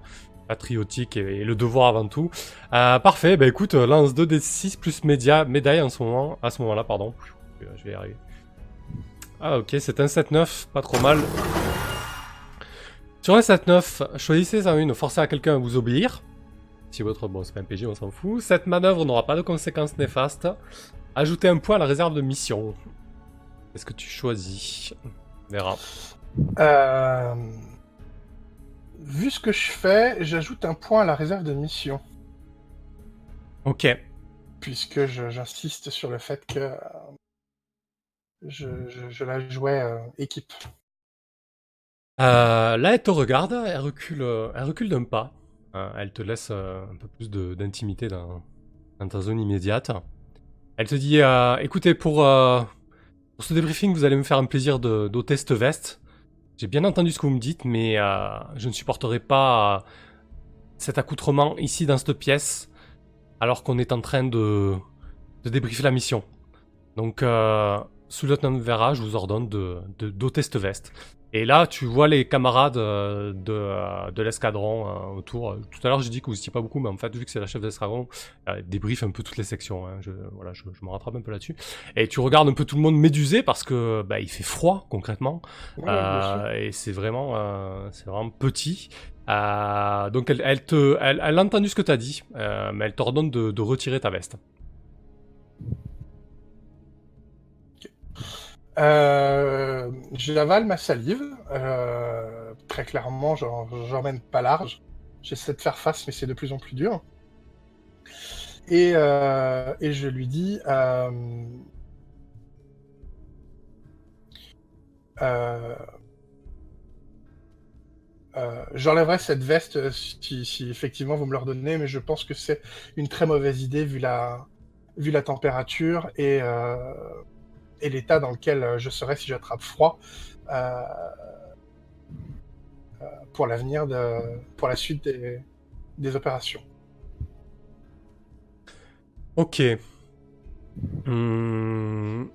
patriotique et, et le devoir avant tout. Euh, parfait, bah écoute, euh, lance 2d6 plus média, médaille en ce moment, à ce moment-là, pardon. Je vais y arriver. Ah ok, c'est un 7-9, pas trop mal. Sur un 7-9, choisissez en une, forcez à quelqu'un à vous obéir. Si votre, bon c'est pas un PG, on s'en fout. Cette manœuvre n'aura pas de conséquences néfastes. Ajoutez un point à la réserve de mission. Est-ce que tu choisis? On verra. Euh, Vu ce que je fais, j'ajoute un point à la réserve de mission, Ok. puisque j'insiste sur le fait que euh, je, je- je la jouais euh, équipe. Euh, là, elle te regarde, elle recule, elle recule d'un pas. Euh, elle te laisse euh, un peu plus d'intimité dans, dans ta zone immédiate. Elle te dit, euh, écoutez, pour, pour ce débriefing, vous allez me faire un plaisir d'ôter cette veste. J'ai bien entendu ce que vous me dites, mais je ne supporterai pas cet accoutrement ici dans cette pièce, alors qu'on est en train de, de débriefer la mission. Donc, euh, sous-lieutenant Vera, je vous ordonne de, de d'ôter veste. Et là, tu vois les camarades euh, de, euh, de l'escadron euh, autour. Tout à l'heure, j'ai dit que vous étiez pas beaucoup, mais en fait, vu que c'est la chef d'escadron, elle débriefe un peu toutes les sections. hein. Je, voilà, je, je me rattrape un peu là-dessus. Et tu regardes un peu tout le monde médusé parce que bah, il fait froid concrètement. Ouais. Euh, et c'est vraiment, euh, c'est vraiment petit. Euh, donc elle, elle te, elle, elle a entendu ce que tu as dit, euh, mais elle t'ordonne de, de retirer ta veste. Euh, J'avale ma salive. euh, très clairement, j'emmène pas large. J'essaie de faire face, mais c'est de plus en plus dur. Et, euh, je lui dis. J'enlèverai cette veste si, effectivement vous me le redonnez, mais je pense que c'est une très mauvaise idée vu la, vu la température et, et l'état dans lequel euh, je serais si j'attrape froid euh, euh, pour l'avenir, de, pour la suite des, des opérations. Ok. Hmm.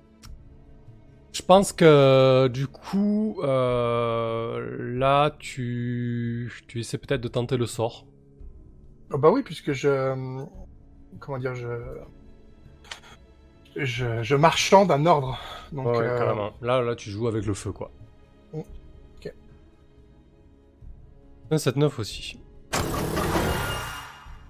Je pense que du coup, euh, là, tu, tu essaies peut-être de tenter le sort. Oh bah oui, puisque je. Comment dire, je. Je, je marchande un ordre. Donc, Ouais, euh, carrément. Là, là, tu joues avec le feu, quoi. Mm. Ok. Un 7-9 aussi.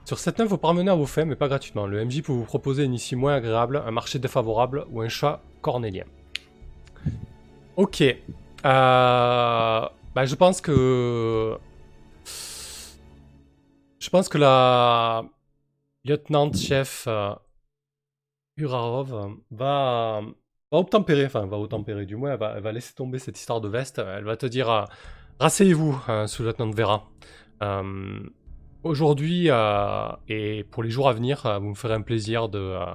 Sur 7-9, vous parvenez à vos fins, mais pas gratuitement. Le MJ peut vous proposer une issue moins agréable, un marché défavorable ou un chat cornélien. Ok. Euh, bah, je pense que... Je pense que la lieutenant-chef euh, Urarov va, va obtempérer, enfin va obtempérer du moins, elle va, va laisser tomber cette histoire de veste. Elle va te dire, euh, rasseyez-vous, euh, sous-lieutenant Vera. Euh, Aujourd'hui euh, et pour les jours à venir, euh, vous me ferez un plaisir de, euh,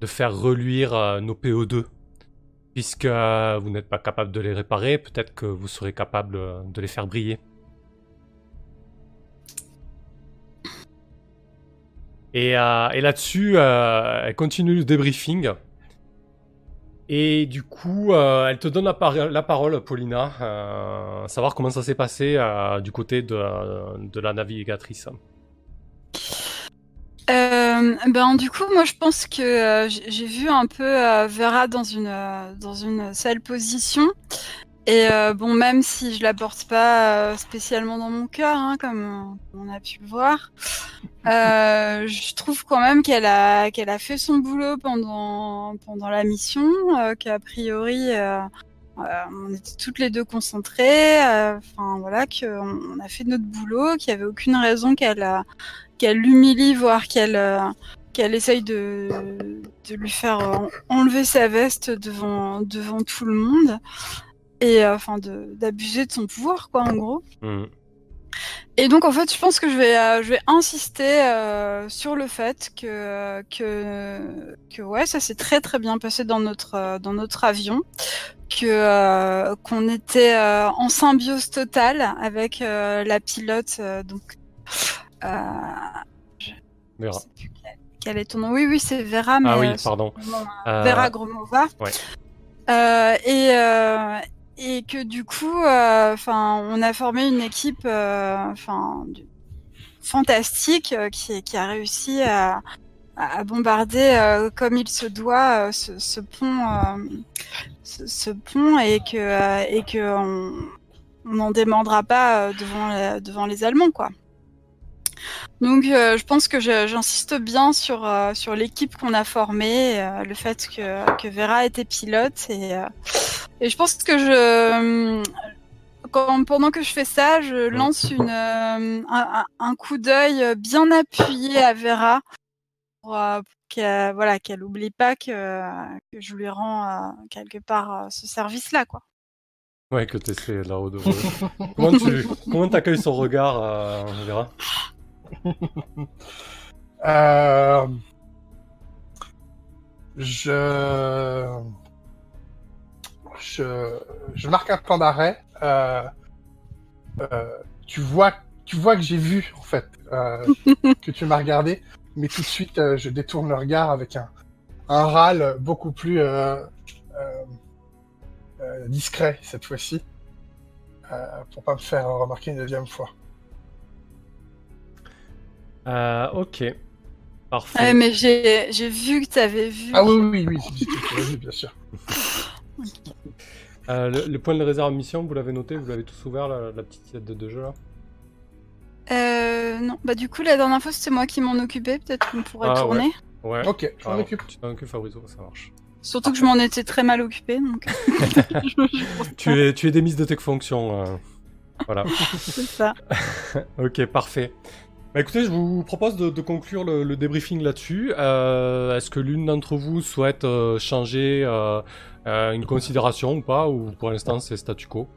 de faire reluire euh, nos PO2. Puisque euh, vous n'êtes pas capable de les réparer, peut-être que vous serez capable euh, de les faire briller. Et, euh, et là-dessus, euh, elle continue le débriefing. Et du coup, euh, elle te donne la, par- la parole, Paulina, savoir comment ça s'est passé du côté de, la navigatrice. Ben du coup, moi je pense que j'ai vu un peu Vera dans une dans une sale position. Et euh, bon, même si je la porte pas euh, spécialement dans mon cœur, hein, comme on a pu le voir, euh, <laughs> je trouve quand même qu'elle a qu'elle a fait son boulot pendant pendant la mission, euh, qu'a priori euh, euh, on était toutes les deux concentrées, euh, enfin voilà, qu'on on a fait notre boulot, qu'il y avait aucune raison qu'elle qu'elle l'humilie, voire qu'elle euh, qu'elle essaye de, de lui faire enlever sa veste devant devant tout le monde et euh, enfin d'abuser de son pouvoir quoi en gros. Hmm. Et donc en fait, je pense que je vais euh, je vais insister euh, sur le fait que que que ouais, ça s'est très très bien passé dans notre euh, dans notre avion, que qu'on était en symbiose totale avec la pilote donc Vera. je sais plus quel- quel est ton nom Oui oui, c'est Vera mais Ah oui, pardon. nom, Vera Gromova. ouais. Et, et que du coup, euh, enfin, on a formé une équipe, euh, fantastique euh, qui, a réussi à, bombarder comme il se doit ce, pont, ce, pont, et que et que on n'en démordra pas devant les, devant les Allemands, quoi. Donc, euh, je pense que j'insiste bien sur euh, sur l'équipe qu'on a formée, euh, le fait que que Vera était pilote et et je pense que je pendant que je fais ça, je lance une un, coup d'œil bien appuyé à Vera pour, qu'elle voilà qu'elle oublie pas que que je lui rends quelque part ce service là quoi. Ouais, que t'essaies là-haut de. comment tu comment t'accueilles son regard, Vera? <laughs> Euh, Je... je je marque un temps d'arrêt. Euh, euh, tu vois tu vois que j'ai vu en fait <laughs> que tu m'as regardé, mais tout de suite je détourne le regard avec un un râle beaucoup plus discret cette fois-ci pour pas me faire remarquer une deuxième fois. Euh, Ok. Parfait. Ouais, mais j'ai vu que t'avais vu. Ah oui oui oui, oui, tu vu, bien sûr. Euh, le, le point de réserve mission, vous l'avez noté, vous l'avez tous ouvert, la, la petite aide de jeu là? Euh, non, bah du coup la dernière fois c'était moi qui m'en occupais, peut-être qu'on pourrait Ah, tourner. Ouais. Ok, je m'en occupe. Tu t'en occupes, Fabrizio, ça marche. Surtout que je m'en étais très mal occupée, donc. <laughs> <laughs> Pense Tu es, tu es démise de tes fonctions. euh, Voilà. <laughs> C'est ça. ok, parfait. Bah écoutez, je vous propose de, de conclure le, le débriefing là-dessus. Euh, Est-ce que l'une d'entre vous souhaite euh, changer euh, euh, une considération ou pas, ou pour l'instant c'est statu quo?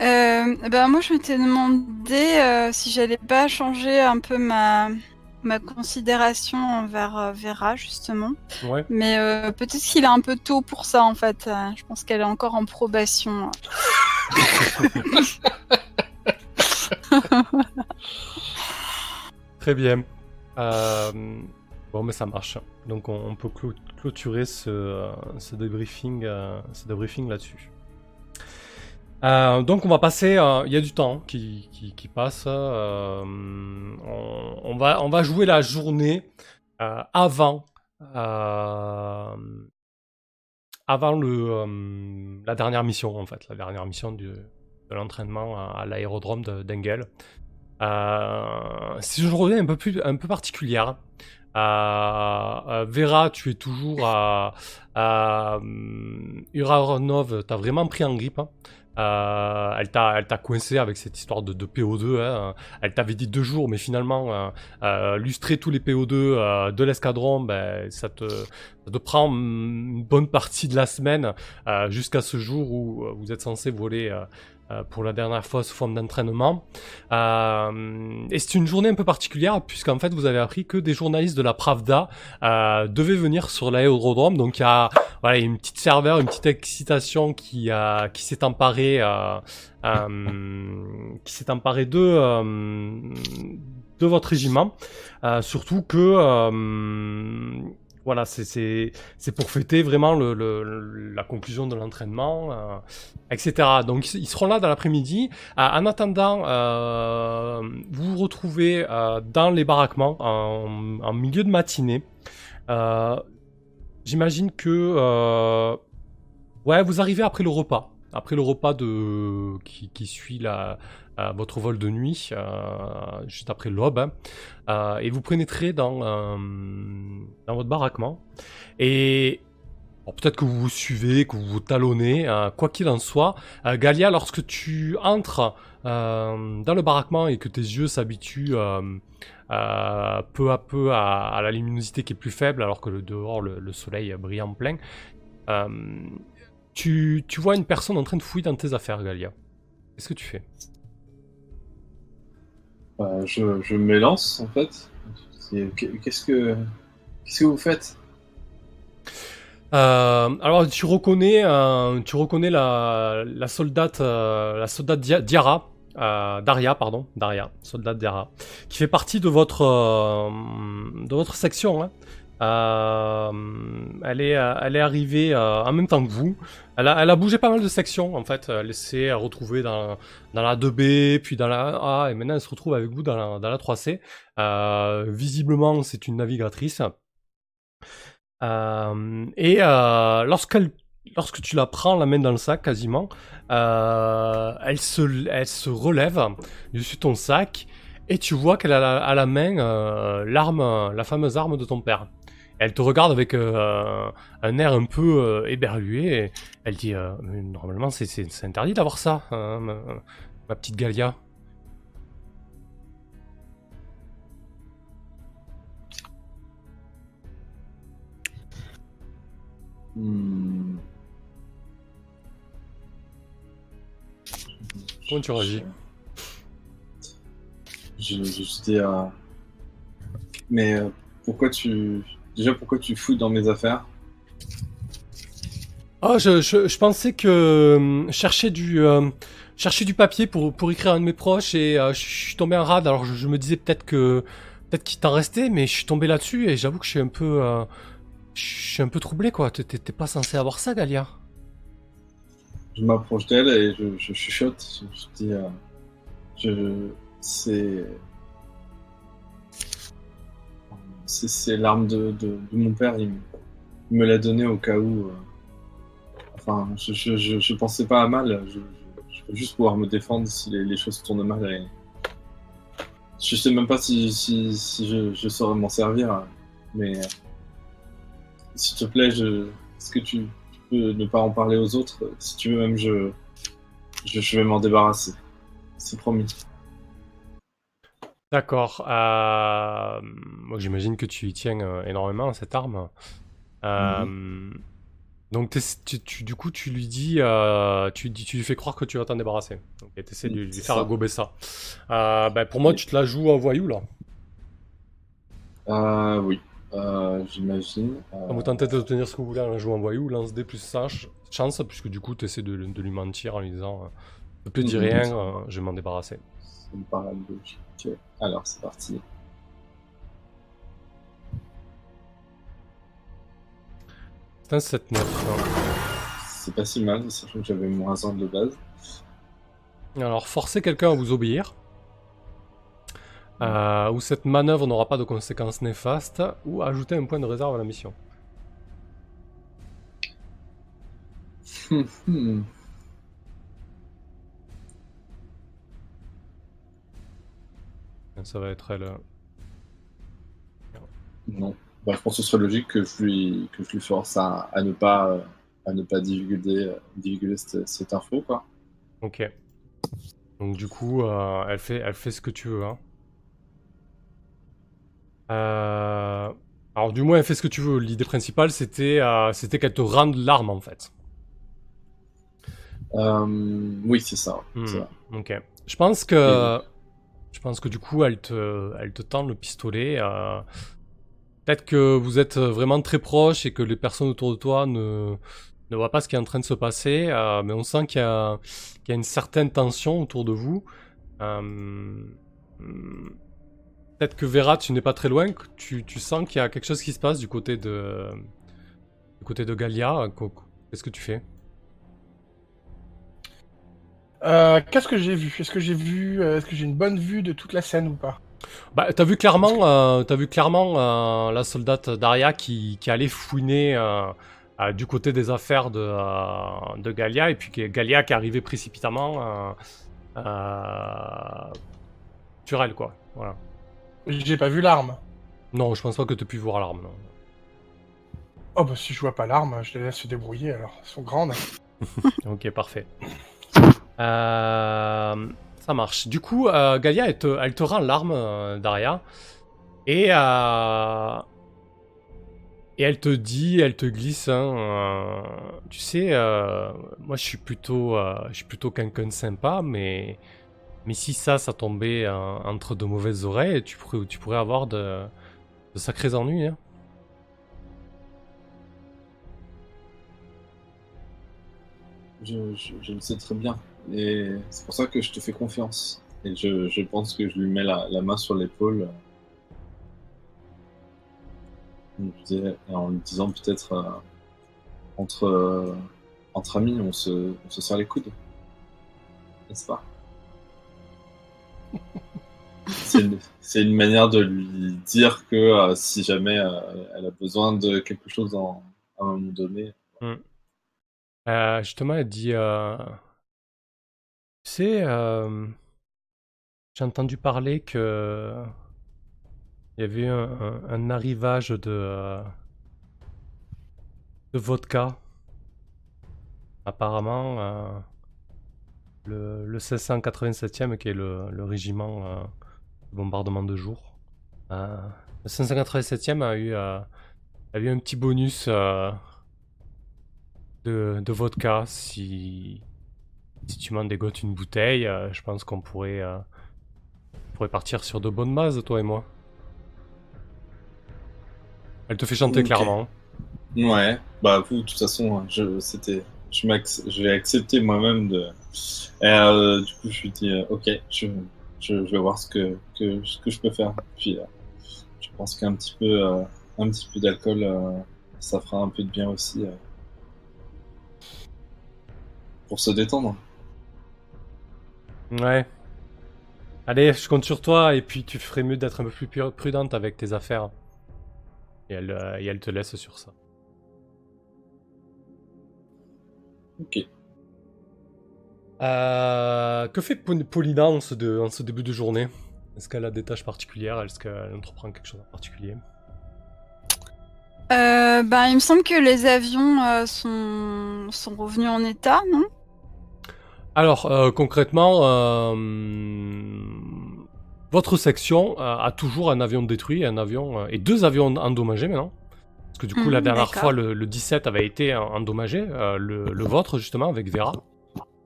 Euh, bah moi je m'étais demandé euh, si j'allais pas changer un peu ma ma considération envers euh, Vera justement, Ouais. mais euh, peut-être qu'il est un peu tôt pour ça en fait. Euh, je pense qu'elle est encore en probation. <laughs> <laughs> Très bien. Euh, bon, mais ça marche. Donc on, peut clôturer ce, euh, ce débriefing, euh, ce débriefing là-dessus. Donc on va passer, il y a du temps qui, passe. on, on va, on va jouer la journée avant, avant le, la dernière mission en fait, la dernière mission du, de l'entraînement à, l'aérodrome de- d'Engel. C'est une journée un peu plus, un peu particulière. Euh, euh, Vera, tu es toujours à, à euh, Uraronov, t'as vraiment pris en grippe. hein. Euh, elle t'a, coincé avec cette histoire de, de PO2. hein. Elle t'avait dit deux jours, mais finalement, euh, lustrer tous les PO2 euh, de l'escadron, ben, ça te, ça te prend une bonne partie de la semaine jusqu'à ce jour où vous êtes censé voler pour la dernière fois sous forme d'entraînement. Euh, et c'est une journée un peu particulière puisqu'en fait vous avez appris que des journalistes de la Pravda euh, devaient venir sur l'aérodrome. Donc il y a voilà, une petite serveur, une petite excitation qui, a qui s'est emparée, euh, euh, qui s'est emparée de, euh, de votre régiment. Euh, surtout que euh, voilà, c'est- pour fêter vraiment la conclusion de l'entraînement, euh, etc. Donc ils seront là dans l'après-midi. Euh, en attendant, euh, vous vous retrouvez dans les baraquements en, milieu de matinée. J'imagine que Ouais, vous arrivez après le repas. Après le repas de qui, suit la, votre vol de nuit, euh, juste après l'aube, hein. Euh, et vous pénétrez dans, euh, votre baraquement. Et peut-être que vous vous suivez, que vous vous talonnez, euh, quoi qu'il en soit. Euh, Galia, lorsque tu entres euh, dans le baraquement et que tes yeux s'habituent euh, euh, peu à peu à, la luminosité qui est plus faible, alors que dehors le, le soleil brille en plein, euh, tu, tu vois une personne en train de fouiller dans tes affaires, Galia. Qu'est-ce que tu fais? Bah, je, je m'élance en fait. Qu'est-ce que qu'est-ce que vous faites? Euh, alors tu reconnais, euh, tu reconnais la, la soldate, euh, la soldate Dia- Diara, euh, Daria, pardon, Daria, soldate Diara, qui fait partie de votre, euh, de votre section. hein. Euh, elle est, euh, elle est arrivée euh, en même temps que vous. Elle a, bougé pas mal de sections en fait. Elle s'est retrouvée dans, la 2B, puis dans la A, et maintenant elle se retrouve avec vous dans la, dans la 3C. Euh, visiblement, c'est une navigatrice. Et lorsque tu la prends la main dans le sac quasiment, elle, se, elle se relève dessus ton sac et tu vois qu'elle a la- à la main l'arme, la fameuse arme de ton père. Elle te regarde avec euh, un air un peu euh, éberlué et elle dit euh, Normalement, c'est, interdit d'avoir ça, hein, ma, petite Galia. Comment tu réagis? Je, je, je dis, mais pourquoi tu déjà pourquoi tu fouilles dans mes affaires Ah, je, je, je pensais que euh, chercher du euh, chercher du papier pour pour écrire à un de mes proches et euh, je suis tombé en rade. Alors je, je me disais peut-être que peut-être qu'il t'en restait, mais je suis tombé là-dessus et j'avoue que je suis un peu euh, je suis un peu troublé quoi. T'es- pas censé avoir ça, Galia. Je m'approche d'elle et je, je chuchote. Je, je dis, euh, c'est c'est l'arme de, de, mon père. Il, me- l'a donnée au cas où. euh, Enfin, je, pensais pas à mal. Je, veux juste pouvoir me défendre si les, choses tournent mal. Je sais même pas si, je, saurais m'en servir. Mais s'il te plaît, est-ce que tu, peux ne pas en parler aux autres? Si tu veux, même je, je vais m'en débarrasser. C'est promis. D'accord. Euh, j'imagine que tu y tiens euh, énormément cette arme. Euh, Donc tu, tu- du coup tu lui dis, euh, tu, dis- tu lui fais croire que tu vas t'en débarrasser. Donc tu essaies de lui faire ça. gober ça. Ben, pour moi tu te la joues en voyou là. Oui, j'imagine. Quand vous tentez d'obtenir ce que vous voulez en jouant en voyou, lance D plus sage- chance, puisque du coup tu essaies de, de lui mentir en lui disant Ne te dis Mhm. rien, je vais m'en débarrasser. Ça me paraît logique. Alors, c'est parti. C'est un 7-9. C'est pas si mal, sachant que j'avais moins 1 de base. Alors, forcer quelqu'un à vous obéir. Euh, ou cette manœuvre n'aura pas de conséquences néfastes, ou ajouter un point de réserve à la mission. Ça va être elle. euh, Non. Bah, je pense que ce serait logique que je lui, que je lui force à, à ne pas, euh, à ne pas divulguer, euh, divulguer cette, cette info, quoi. Ok. Donc du coup, euh, elle, fait, elle fait ce que tu veux. Hein. Euh, Alors du moins, elle fait ce que tu veux. L'idée principale, c'était euh, c'était qu'elle te rende l'arme, en fait. Oui, c'est ça. Hmm, c'est ça. Ok. Je pense que je pense que du coup, elle te elle te tend le pistolet. euh, Peut-être que vous êtes vraiment très proche et que les personnes autour de toi ne voient pas ce qui est en train de se passer, euh, mais on sent qu'il y a une certaine tension autour de vous. Euh, Peut-être que Vera, tu n'es pas très loin, tu, tu sens qu'il y a quelque chose qui se passe du côté de du côté de Galia. Qu'est-ce que tu fais? Euh, Qu'est-ce que j'ai vu? Est-ce que j'ai vu euh, Est-ce que j'ai une bonne vue de toute la scène ou pas? Bah, t'as vu clairement, euh, t'as vu clairement euh, la soldate Daria qui, qui allait fouiner euh, du côté des affaires de, de Galia, et puis Galia qui arrivée précipitamment sur elle, quoi. Voilà. J'ai pas vu l'arme. Non, je pense pas que tu pu voir l'arme. Oh bah si je vois pas l'arme, je les laisse se débrouiller alors. Elles sont grandes. <laughs> ok, parfait. Euh, ça marche. Du coup, euh, Galia, elle te, rend l'arme, euh, Daria. Et, elle te dit, elle te glisse, hein, tu sais, moi je suis plutôt, je plutôt quelqu'un de sympa, mais, si ça, ça tombait entre de mauvaises oreilles, tu pourrais, tu pourrais avoir de, de sacrés ennuis. Hein. Je, le sais très bien. Et c'est pour ça que je te fais confiance. Et je, pense que je lui mets la, main sur l'épaule. En lui disant peut-être euh, entre, euh, entre amis, on se, on se serre les coudes. N'est-ce pas? <laughs> C'est une, manière de lui dire que euh, si jamais elle a besoin de quelque chose à un moment donné. Mm. Euh, justement, elle dit euh, Tu sais, euh, j'ai entendu parler que. Il y avait un, un, arrivage de. de vodka. Apparemment, le, le 1687e, qui est le, régiment de bombardement de jour. le 587e a eu, a eu un petit bonus de, de vodka. Si, si tu m'en dégotes une bouteille, euh, je pense qu'on pourrait, euh, pourrait partir sur de bonnes bases, toi et moi. Elle te fait chanter clairement. Ouais, bah vous, de toute façon, hein, je, c'était, je, vais accepter moi-même de. Euh, du coup, je lui dis, ok, je, je, vais voir ce que, que, ce que je peux faire. Puis, je pense qu'un petit peu, un petit peu d'alcool, ça fera un peu de bien aussi pour se détendre. Ouais. Allez, je compte sur toi et puis tu ferais mieux d'être un peu plus prudente avec tes affaires. Et elle, euh, et elle te laisse sur ça. Ok. Euh, que fait Paulina en ce, en ce début de journée? Est-ce qu'elle a des tâches particulières? Est-ce qu'elle entreprend quelque chose en particulier? Euh, bah, Il me semble que les avions euh, sont... sont revenus en état, non? Alors, euh, concrètement, euh, votre section euh, a toujours un avion détruit un avion, et deux avions endommagés maintenant. Parce que du coup, la hmm, dernière fois, le, 17 avait été endommagé, le, vôtre justement, avec Vera.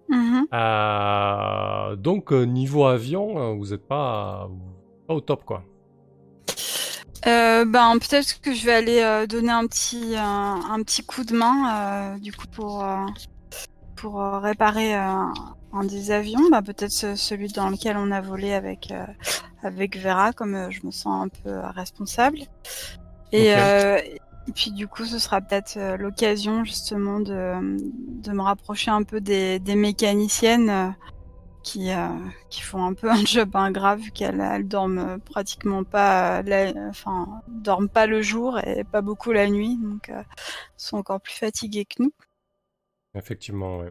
Mhm. donc, niveau avion, vous n'êtes pas, pas au top, quoi. ben peut-être que je vais aller donner un petit un, petit coup de main du coup pour pour euh, réparer euh, un des avions, bah, peut-être celui dans lequel on a volé avec, euh, avec Vera, comme je me sens un peu responsable. Et, puis du coup, ce sera peut-être l'occasion justement de, de, me rapprocher un peu des, des mécaniciennes qui, qui font un peu <laughs> un job ingrat vu qu'elles elles dorment pratiquement pas, enfin, dorment pas le jour et pas beaucoup la nuit, donc sont encore plus fatiguées que nous. Effectivement, oui.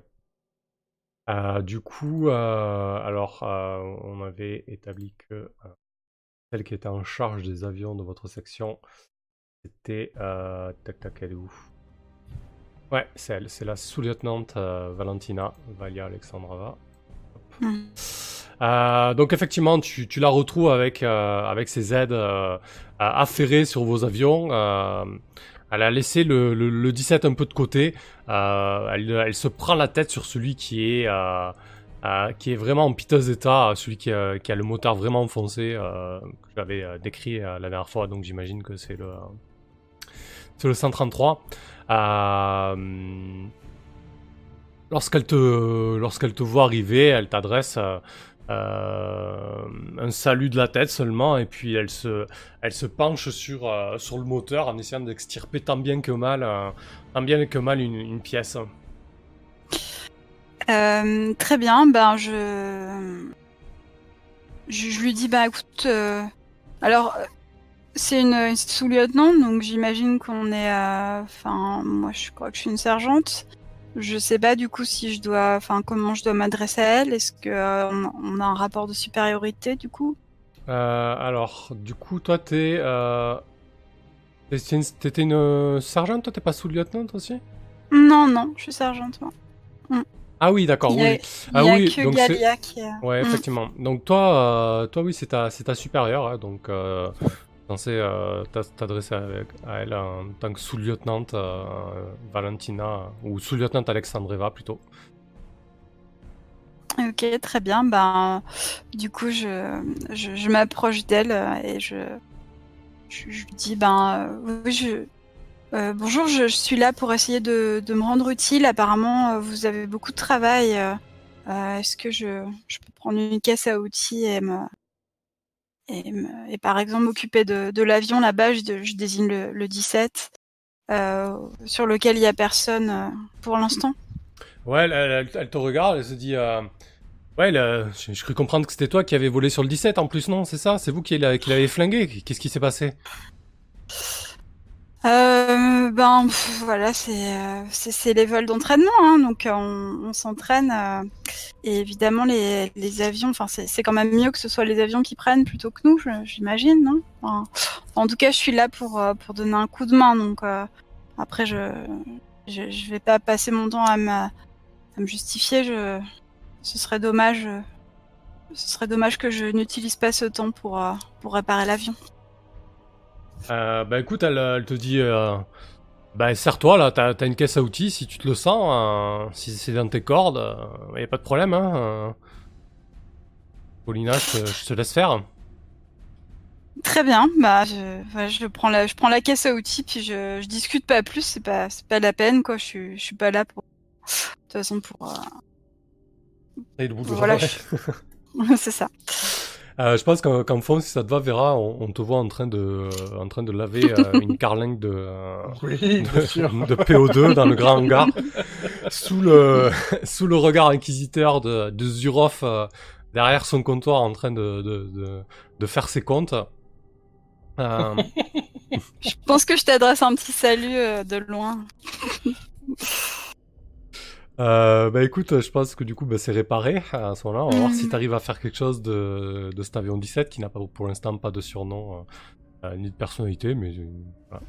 Euh, du coup, euh, alors, euh, on avait établi que celle qui était en charge des avions de votre section, c'était. tac tac, elle est où? Ouais, c'est elle, c'est la sous-lieutenant Valentina Valia Alexandrova. Donc effectivement, tu, la retrouves avec, avec ses aides affairées sur vos avions. Elle a laissé le, 17 un peu de côté. Euh, elle, se prend la tête sur celui qui est, euh, euh, qui est vraiment en piteux état, celui qui, a le moteur vraiment enfoncé, que j'avais décrit la dernière fois, donc j'imagine que c'est le, c'est le 133. lorsqu'elle te, lorsqu'elle te voit arriver, elle t'adresse euh, un salut de la tête seulement, et puis elle se, elle se penche sur, euh, sur le moteur en essayant d'extirper tant bien que mal, euh, tant bien que mal une, pièce. très bien, ben je... je... lui dis, bah écoute, alors c'est une sous-lieutenant, donc j'imagine qu'on est. Enfin, moi je crois que je suis une sergente. Je sais pas du coup si je dois... Enfin, comment je dois m'adresser à elle. Est-ce qu'on euh, on a un rapport de supériorité du coup? Euh, Alors, du coup, toi t'es... Euh... T'étais une sergente, toi? T'es pas sous-lieutenant aussi? Non, non, je suis sergente, moi. Mm. Ah oui, d'accord, oui. Ah oui, que donc Galia qui Ouais, mm. effectivement. Donc toi, toi oui, c'est ta, ta supérieure, hein, donc censé euh, t'adresser à elle en tant que sous-lieutenante euh, Valentina, ou sous-lieutenante Alexandreva plutôt. Ok, très bien. Ben, du coup, je, je, m'approche d'elle et je, je, lui dis ben, euh, bonjour, je, suis là pour essayer de, de, me rendre utile. Apparemment, vous avez beaucoup de travail. Est-ce que je, peux prendre une caisse à outils et me, et, par exemple m'occuper de, l'avion là-bas, je, désigne le, 17, euh, sur lequel il n'y a personne euh, pour l'instant. Ouais, elle, te regarde, elle se dit... Euh, ouais, je, je comprendre que c'était toi qui avais volé sur le 17 en plus, non C'est ça? C'est vous qui l'avez flingué? Qu'est-ce qui s'est passé? Euh, ben voilà, c'est euh, c'est les vols d'entraînement, hein, donc euh, on, on s'entraîne euh, et évidemment les, les avions, enfin c'est quand même mieux que ce soit les avions qui prennent plutôt que nous, j'imagine, non? En tout cas, je suis là pour pour donner un coup de main, donc après je, je, je vais pas passer mon temps à me à me justifier, je ce serait dommage ce serait dommage que je n'utilise pas ce temps pour pour réparer l'avion. Euh, bah écoute, elle, te dit, euh, bah serre-toi là, t'as as une caisse à outils si tu te le sens, hein, si c'est dans tes cordes, il euh, a pas de problème. Hein, Paulina, je te, laisse faire. Très bien, bah je, je, prends la, je prends la caisse à outils puis je, je discute pas plus, c'est pas, pas la peine quoi, je suis, je suis pas là pour, de toute façon pour. Et le bout de voilà, <laughs> c'est ça. Euh, je pense qu'en fond, si ça te va, Vera, on, te voit en train de, en train de laver euh, <laughs> une carlingue de, euh, de, <laughs> PO2 dans le grand hangar, <laughs> sous le, sous le regard inquisiteur de, de Zurov derrière son comptoir en train de, de, de faire ses comptes. je pense que je t'adresse un petit salut de loin. Euh, bah écoute, je pense que du coup bah, c'est réparé à ce moment-là. On va voir si mm. tu arrives à faire quelque chose de, de cet avion 17 qui n'a pas pour l'instant pas de surnom euh, euh, ni de personnalité, mais voilà.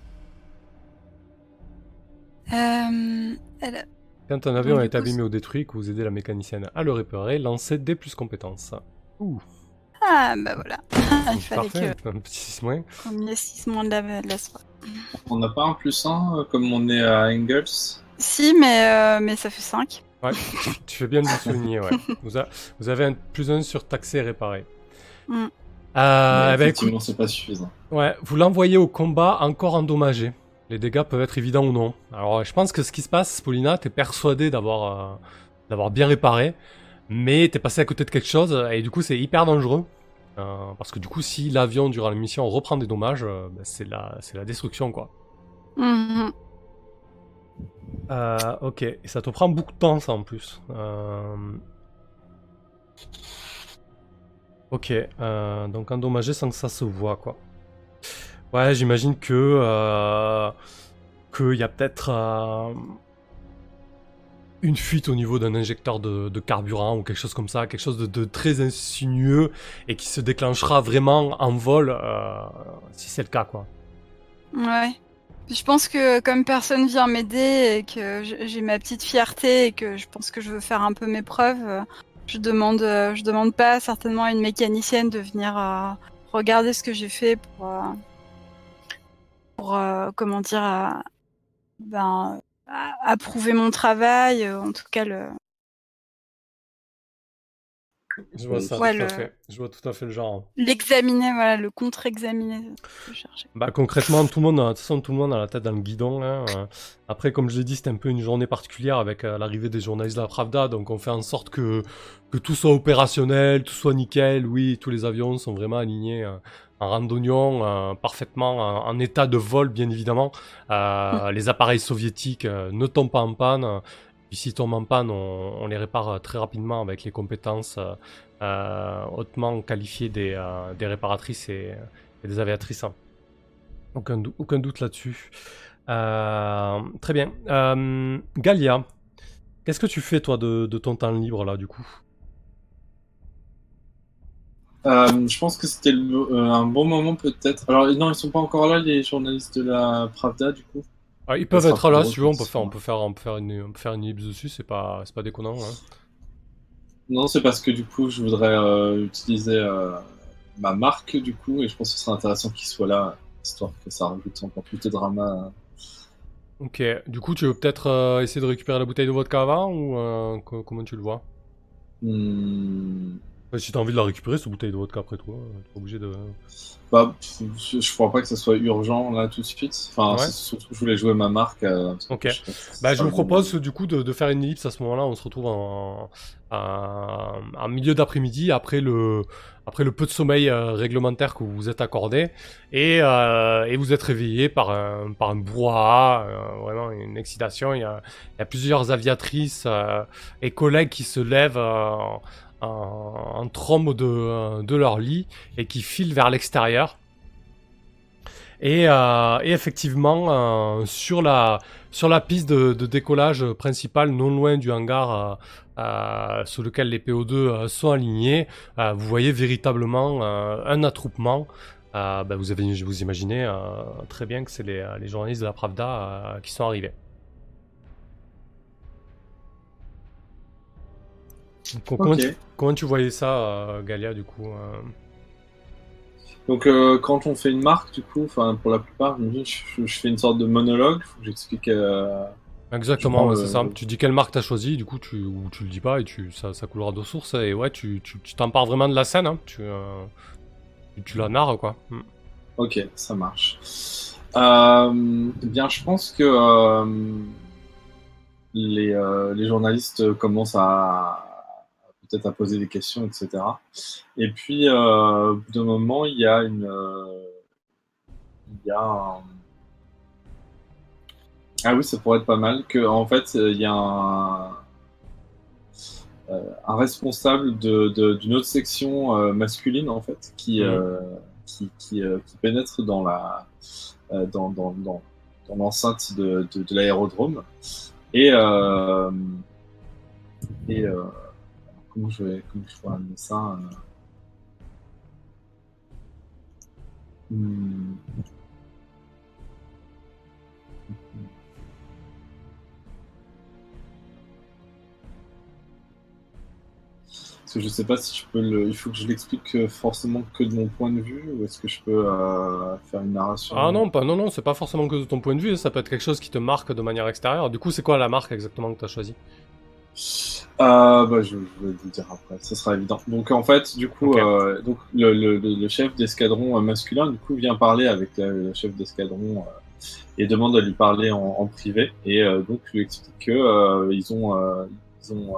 Quand un avion est abîmé ou détruit, que vous aidez la mécanicienne à le réparer, lancez des plus compétences. Ouh. Ah bah voilà. <laughs> Il fallait que... Un petit 6 moins. Comme les 6 moins de la, de la soirée. On n'a pas un plus 1 comme on est à Engels? Si, mais, euh, mais ça fait 5. Ouais, <laughs> tu fais bien de le souligner, ouais. Vous, vous, avez un plus 1 sur taxé et réparé. Mm. Euh, effectivement, c'est pas suffisant. Ouais, vous l'envoyez au combat encore endommagé. Les dégâts peuvent être évidents ou non. Alors, je pense que ce qui se passe, Paulina, t'es persuadé d'avoir euh, d'avoir bien réparé, mais t'es passé à côté de quelque chose, et du coup, c'est hyper dangereux. Euh, parce que du coup, si l'avion, durant la mission, reprend des dommages, euh, bah, c'est la, la destruction, quoi. Mm-hmm. Euh, ok, ça te prend beaucoup de temps ça en plus. Euh... Ok, euh, donc endommagé sans que ça se voit quoi. Ouais, j'imagine que euh, qu'il y a peut-être une fuite au niveau d'un injecteur de, carburant ou quelque chose comme ça, quelque chose de, de très insinueux et qui se déclenchera vraiment en vol si c'est le cas quoi. Ouais. Je pense que comme personne vient m'aider et que j'ai ma petite fierté et que je pense que je veux faire un peu mes preuves, je demande, je demande pas certainement à une mécanicienne de venir euh, regarder ce que j'ai fait pour, euh, pour euh, comment dire, ben, approuver mon travail, en tout cas le, je vois ça tout à fait. Je vois tout à fait le genre. L'examiner, voilà, le contre-examiner. Bah concrètement, tout le monde, de toute façon, tout le monde a la tête dans le guidon. Hein. Après, comme je l'ai dit, c'était un peu une journée particulière avec euh, l'arrivée des journalistes de la Pravda, donc on fait en sorte que que tout soit opérationnel, tout soit nickel. Oui, tous les avions sont vraiment alignés. Euh, en randonnion, euh, parfaitement en, état de vol, bien évidemment. les appareils soviétiques ne tombent pas en panne. Puis s'ils tombent en on, les répare euh, très rapidement avec les compétences euh, euh, hautement qualifiées des, réparatrices et, des aviatrices. Aucun, dou- aucun doute là-dessus. Très bien. Galia, qu'est-ce que tu fais toi de, ton temps libre là du coup? Je pense que c'était un bon moment peut-être. Alors non, ils sont pas encore là les journalistes de la Pravda du coup. Ah, Ils peuvent sera être là si tu veux, on peut faire, on peut faire, on peut faire une, on peut faire une ellipse dessus, c'est pas, c'est pas déconnant. hein. Non, c'est parce que du coup, je voudrais euh, utiliser euh, ma marque du coup, et je pense que ce serait intéressant qu'ils soient là, histoire que ça rajoute encore plus de drama. Ok, du coup tu veux peut-être euh, essayer de récupérer la bouteille de vodka avant ou euh, co- comment tu le vois? Ouais, Si t'as envie de la récupérer cette bouteille de vodka après toi, euh, t'es obligé de... Bah, pff, je, je crois pas que ce soit urgent là tout de suite. Enfin, Ouais. surtout je voulais jouer ma marque. euh, Ok. je Bah, je vous propose du coup de, de faire une ellipse à ce moment-là. On se retrouve en, en, en milieu d'après-midi après le, après le peu de sommeil euh, réglementaire que vous vous êtes accordé et, euh, et vous êtes réveillé par un, par un brouhaha, vraiment une excitation. Il y a, il y a plusieurs aviatrices et collègues qui se lèvent euh, en, en trombe de, leur lit et qui filent vers l'extérieur. Et, euh, effectivement, euh, sur la, piste de, décollage principale, non loin du hangar euh, euh, sur lequel les PO2 euh, sont alignés, euh, vous voyez véritablement euh, un attroupement. Euh, ben, vous avez, vous imaginez euh, très bien que c'est les, journalistes de la Pravda euh, qui sont arrivés. Comment, tu, comment tu voyais ça, euh, Galia, du coup euh Donc, euh, quand on fait une marque, du coup, enfin, pour la plupart, je, fais une sorte de monologue. Faut que j'explique. euh, Exactement, ouais, c'est ça. Tu dis quelle marque t'as choisi, du coup tu ou tu le dis pas et tu ça, ça coulera de source et ouais tu tu tu t'empares vraiment de la scène, hein. tu, euh, tu la narres quoi. Mm. Ok, ça marche. Eh bien, je pense que les, les journalistes commencent à peut-être à poser des questions, etc. Et puis, euh, d'un moment, il y a une, euh, il y a un... ah oui, ça pourrait être pas mal que en fait, il y a un, euh, un responsable de- de- d'une autre section euh, masculine en fait qui euh, qui, qui, euh, qui pénètre dans la euh, dans, dans, dans, dans l'enceinte de, de, de l'aérodrome et euh, et euh, comment je comment je pourrais amener ça euh. Parce que je sais pas si je peux le. Il faut que je l'explique euh, forcément que de mon point de vue ou est-ce que je peux euh, faire une narration? Ah non, pas non non, c'est pas forcément que de ton point de vue, ça peut être quelque chose qui te marque de manière extérieure. Du coup, c'est quoi la marque exactement que t'as choisi? Euh, bah, je, je vais vous le dire après, ça sera évident. Donc en fait, du coup, euh, donc le, le, le le chef d'escadron euh, masculin, du coup, vient parler avec le, le chef d'escadron euh, et demande à lui parler en, en privé. Et donc lui explique que ils ont ils ont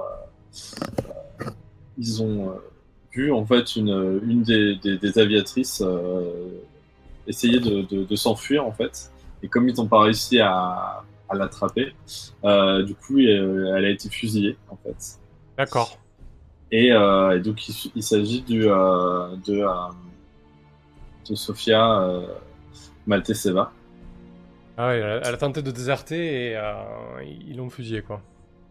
ils ont vu en fait une une des, des, des aviatrices essayer de, de, de s'enfuir en fait. Et comme ils n'ont pas réussi à, à l'attraper, euh, du coup, euh, elle a été fusillée en fait. D'accord. Et, euh, et donc, il, il s'agit du, de, de Sofia Malteseva. Ah ouais, elle, a tenté de déserter et euh, ils l'ont fusillé quoi.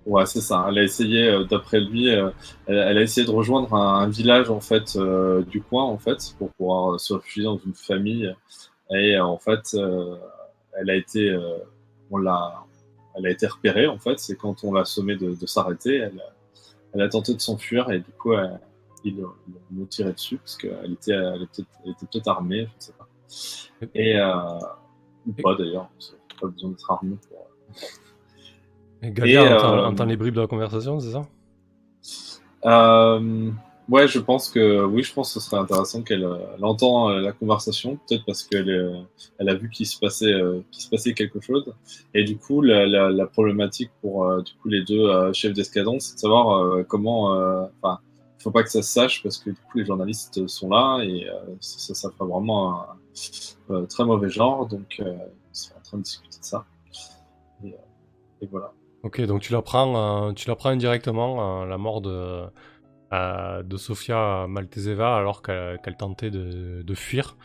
Ouais, c'est ça. Elle a essayé, euh, d'après lui, euh, elle, elle a essayé de rejoindre un, un village en fait du coin en fait pour pouvoir se réfugier dans une famille. Et en fait, elle a été, on l'a, elle a été repérée en fait. C'est quand on l'a sommée de, de s'arrêter, elle, elle a tenté de s'enfuir et du coup, elle- ils l'ont tiré dessus parce qu'elle était, elle était, peut-être armée, je ne sais pas. Et euh, ou pas d'ailleurs, pas besoin d'être armé pour. Et, entend, euh, entend les bribes de la conversation, c'est ça? Euh, ouais, je pense que oui, je pense que ce serait intéressant qu'elle euh, euh, la conversation, peut-être parce qu'elle euh, elle a vu qu'il se passait euh, qu'il se passait quelque chose. Et du coup, la, la, la problématique pour euh, du coup les deux chefs d'escadron, c'est de savoir comment. Enfin, il faut pas que ça se sache parce que du coup les journalistes sont là et ça, ça ferait vraiment un très mauvais genre. Donc, ils sont en train de discuter de ça. Et, et voilà. Ok, donc tu l'apprends, tu l'apprends indirectement la mort de euh, de Sofia Malteseva alors qu'elle tentait de, de fuir.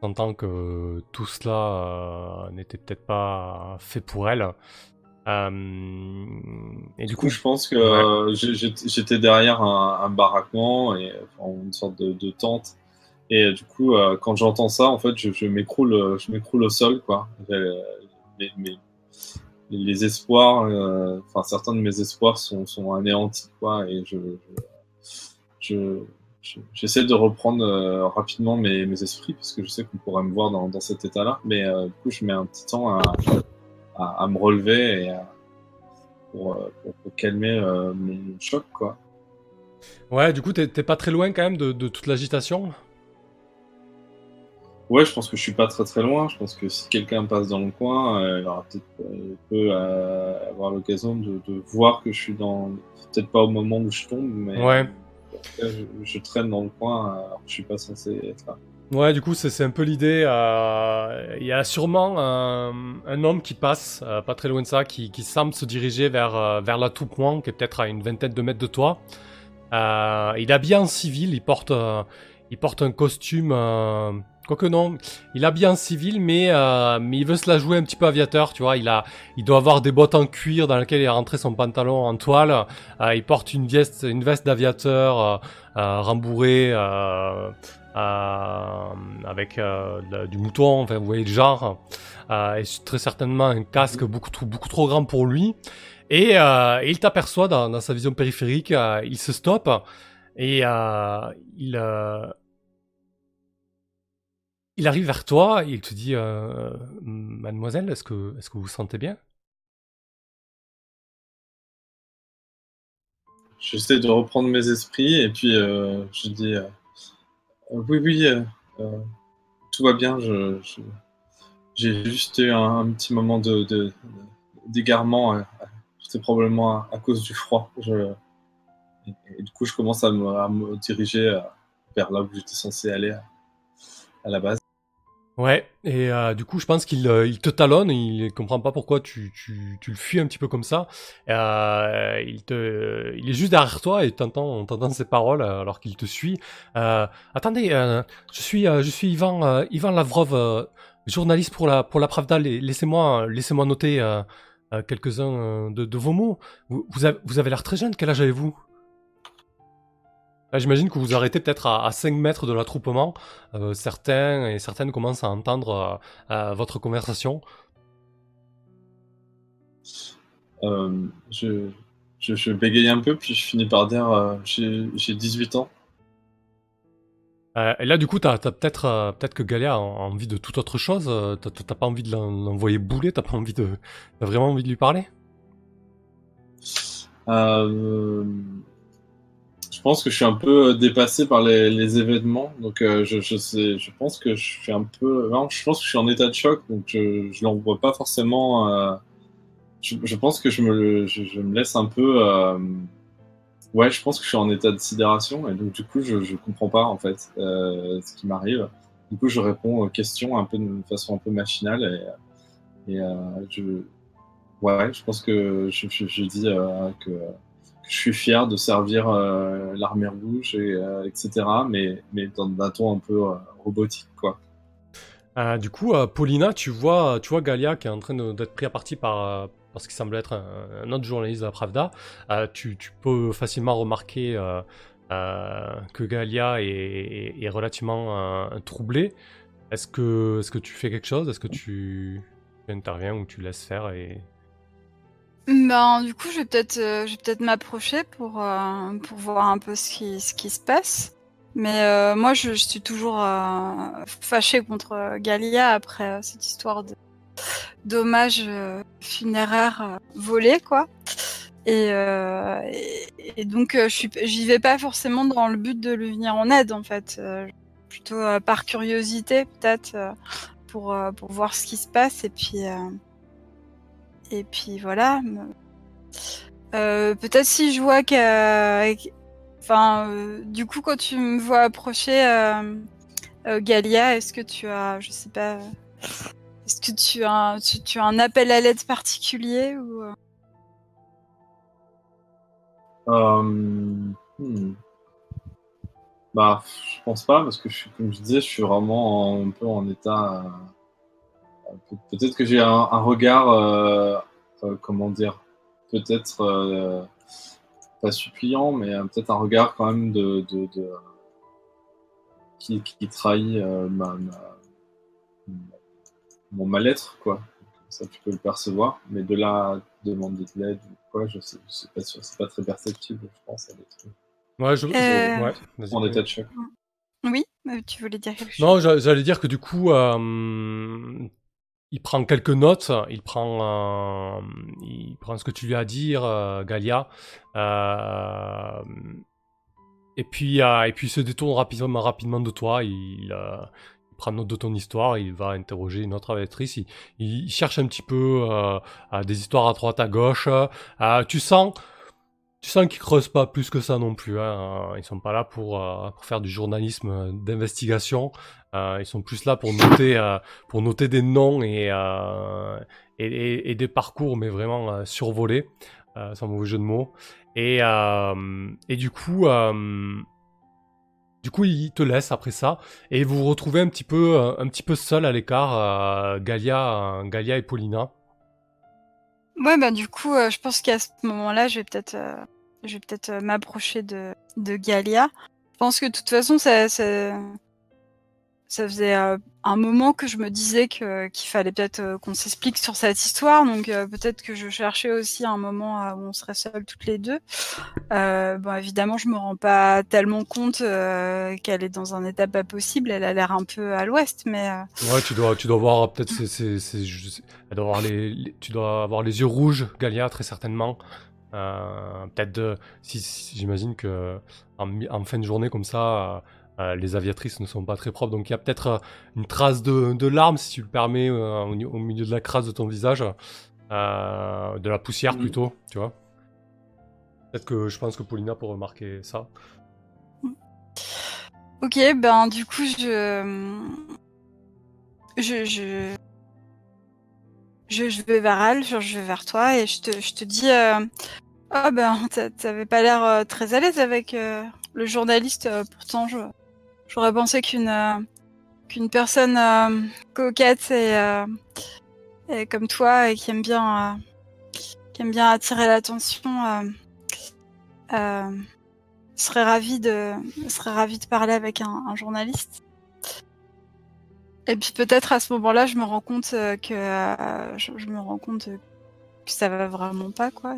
sentant que tout cela n'était peut-être pas fait pour elle. et du coup, je pense que j'étais derrière un, baraquement et une sorte de, tente. Et du coup, quand j'entends ça, en fait, je, m'écroule, je m'écroule au sol, quoi. les espoirs, enfin certains de mes espoirs sont, sont anéantis, quoi. Et je, je, j'essaie de reprendre euh, rapidement mes, mes, esprits parce que je sais qu'on pourrait me voir dans, dans cet état-là, mais euh, du coup je mets un petit temps à, à, à me relever et pour, euh, pour, pour, calmer mon choc quoi. Ouais, du coup t'es pas très loin quand même de, de toute l'agitation? Ouais, je pense que je suis pas très très loin. Je pense que si quelqu'un passe dans le coin, il aura peut-être peut avoir l'occasion de, de, voir que je suis dans peut-être pas au moment où je tombe, mais ouais je, traîne dans le coin alors je suis pas censé être là. Ouais, du coup, c'est un peu l'idée. Euh, il y a sûrement un, homme qui passe, euh, pas très loin de ça, qui, semble se diriger vers, euh, vers la Toupoint, qui est peut-être à une vingtaine de mètres de toi. il est habillé en civil, il porte un costume Quoique non, il a bien civil, mais, euh, mais il veut se la jouer un petit peu aviateur, tu vois. Il, a, il doit avoir des bottes en cuir dans lesquelles il a rentré son pantalon en toile. Euh, il porte une veste, une veste d'aviateur euh, rembourrée avec du mouton, enfin vous voyez le genre. et très certainement un casque beaucoup trop, beaucoup trop grand pour lui. Et, il t'aperçoit dans, dans, sa vision périphérique, il se stoppe et il il arrive vers toi il te dit euh, Mademoiselle, est-ce que, est que vous vous sentez bien? J'essaie de reprendre mes esprits et puis euh, je dis euh, Oui, oui, tout va bien. j'ai juste eu un, petit moment de, d'égarement. C'est probablement à, cause du froid. Je, et, du coup, je commence à me, diriger vers là où j'étais censé aller la base. Ouais, et euh, du coup, je pense qu'il euh, il te talonne, il comprend pas pourquoi tu, tu, tu le fuis un petit peu comme ça. Euh, il, te, il est juste derrière toi et t'entends, t'entends ses paroles euh, alors qu'il te suit. attendez, je suis, je suis Ivan, Ivan Lavrov, journaliste pour la, pour la Pravda. Laissez-moi, laissez-moi noter quelques-uns de, de, vos mots. Vous, vous avez, vous avez l'air très jeune. Quel âge avez-vous? J'imagine que vous arrêtez peut-être à, 5 mètres de l'attroupement. Euh, certains et certaines commencent à entendre euh, euh, votre conversation. je, je, bégaye un peu, puis je finis par dire j'ai 18 ans. et là, du coup, t'as as, peut-être peut-être que Galia a envie de toute autre chose. T'as pas envie de l'envoyer bouler, t'as pas envie de. Vraiment envie de lui parler? Euh, je pense que je suis un peu euh, dépassé par les, événements. Donc, euh, je, je, sais, je pense que je suis un peu. Non, je pense que je suis en état de choc. Donc, je je l'envoie pas forcément. Euh, je, pense que je me, je, me laisse un peu. Ouais, je pense que je suis en état de sidération. Et donc, du coup, je, je comprends pas, en fait, ce qui m'arrive. Du coup, je réponds aux questions un peu de façon un peu machinale. Et, et je. Ouais, je pense que je dis que je suis fier de servir euh, l'armée rouge, et, euh, etc. Mais, dans un ton un peu euh, robotique, quoi. du coup, Paulina, tu vois, tu vois Galia qui est en train d'être pris à partie par, parce qu'il semble être un, autre journaliste de la Pravda. Tu, peux facilement remarquer que Galia est, relativement troublée. Est-ce que, est que tu fais quelque chose? Est-ce que tu interviens ou tu laisses faire et ben, du coup, je vais peut-être euh, peut-être m'approcher pour, euh, pour voir un peu ce qui, ce qui se passe. Mais euh, moi, je, suis toujours fâchée contre Galia après cette histoire de d'hommage funéraire volé, quoi. Et, donc, je j'y vais pas forcément dans le but de lui venir en aide, en fait. plutôt par curiosité, peut-être, pour, pour voir ce qui se passe. Et puis, et puis voilà. Euh, peut-être si je vois que. Euh, du coup, quand tu me vois approcher euh, Galia, est-ce que tu as. Je sais pas. Est-ce que tu as, un appel à l'aide particulier ou. Hmm. Bah, je pense pas, parce que je comme je disais, je suis vraiment en- un peu en état. Peut- Peut-être que j'ai un, un regard, euh, euh, comment dire, peut-être euh, pas suppliant, mais euh, peut-être un regard quand même de, de, de- qui, qui trahit euh, ma, ma- mon mal-être, quoi. Ça, tu peux le percevoir, mais de là à demander de l'aide ou quoi, je sais, je sais pas sûr, c'est pas très perceptible, je pense, à d'être Ouais, je. je- Euh, ouais, vas-y. en état de choc. Oui, tu voulais dire quelque chose? Non, j'a- j'allais dire que du coup, euh, il prend quelques notes, il prend, euh, il prend ce que tu lui as à dire, euh, Galia, euh, et puis, euh, et puis il se détourne rapidement, rapidement de toi. Il, prend note de ton histoire, il va interroger une autre aviatrice. Il, il cherche un petit peu des histoires à droite, à gauche. Tu sens. Tu sens qu'ils creusent pas plus que ça non plus. Hein. Ils sont pas là pour, euh, pour faire du journalisme d'investigation. Euh, ils sont plus là pour noter, euh, pour noter des noms et, euh, et, des parcours, mais vraiment euh, survolés, euh, sans mauvais jeu de mots. Et, euh, et du coup, euh, du coup, ils te laissent après ça, et vous vous retrouvez un petit peu, euh, un petit peu seul à l'écart, euh, Galia, euh, Galia et Paulina. Ouais, bah du coup, euh, je pense qu'à ce moment-là, je vais peut-être, euh, je vais peut-être euh, m'approcher de, de Galia. Je pense que de toute façon, ça, ça, ça faisait euh, un moment que je me disais que qu'il fallait peut-être euh, qu'on s'explique sur cette histoire. Donc euh, peut-être que je cherchais aussi un moment où on serait seuls toutes les deux. Bon, évidemment, je me rends pas tellement compte qu'elle est dans un état pas possible. Elle a l'air un peu à l'ouest, mais Ouais, tu dois, tu dois voir peut-être, c'est, c'est, c'est- elle doit avoir les, les- tu dois avoir les yeux rouges, Galia, très certainement. Peut-être, si, si- j'imagine que en fin de journée comme ça, euh, les aviatrices ne sont pas très propres, donc il y a peut-être euh, une trace de, de larmes, si tu le permets, euh, au, milieu de la crasse de ton visage, de la poussière Mhm. plutôt, tu vois. Peut-être que je pense que Paulina peut remarquer ça. Ok, ben du coup, je... Je, je... Je, je vais vers elle, genre, je vais vers toi et je te, je te dis... Ah ben, t'a- t'avais pas l'air très à l'aise avec le journaliste. pourtant, je- j'aurais pensé qu'une euh, qu'une personne euh, coquette et, euh, et comme toi et qui aime bien, qui aime bien attirer l'attention... serait ravi de serait ravi de parler avec un, journaliste. Et puis peut-être à ce moment-là, je me rends compte que euh, je, me rends compte que ça va vraiment pas quoi,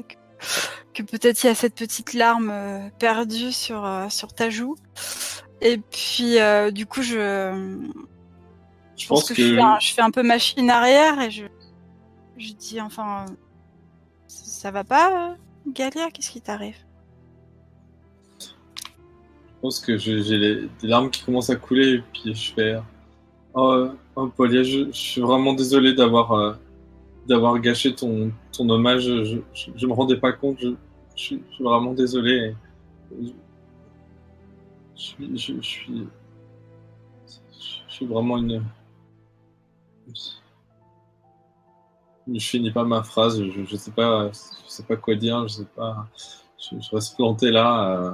que, peut-être il y a cette petite larme perdue sur sur ta joue. Et puis euh, du coup, je Je pense pense que, que. je, fais un, je fais un peu machine arrière et je je dis enfin ça, ça va pas, Galia, qu'est-ce qui t'arrive? Je pense que j'ai les- des larmes qui commencent à couler et puis je fais Oh, oh Paulia, je, suis vraiment désolé d'avoir euh, d'avoir gâché ton, ton hommage. Je, je, me rendais pas compte. Je, je, suis, vraiment désolé. Je suis, vraiment une. Je finis pas ma phrase. Je, je sais pas, je sais pas quoi dire. Je sais pas. Je, reste planté là. euh,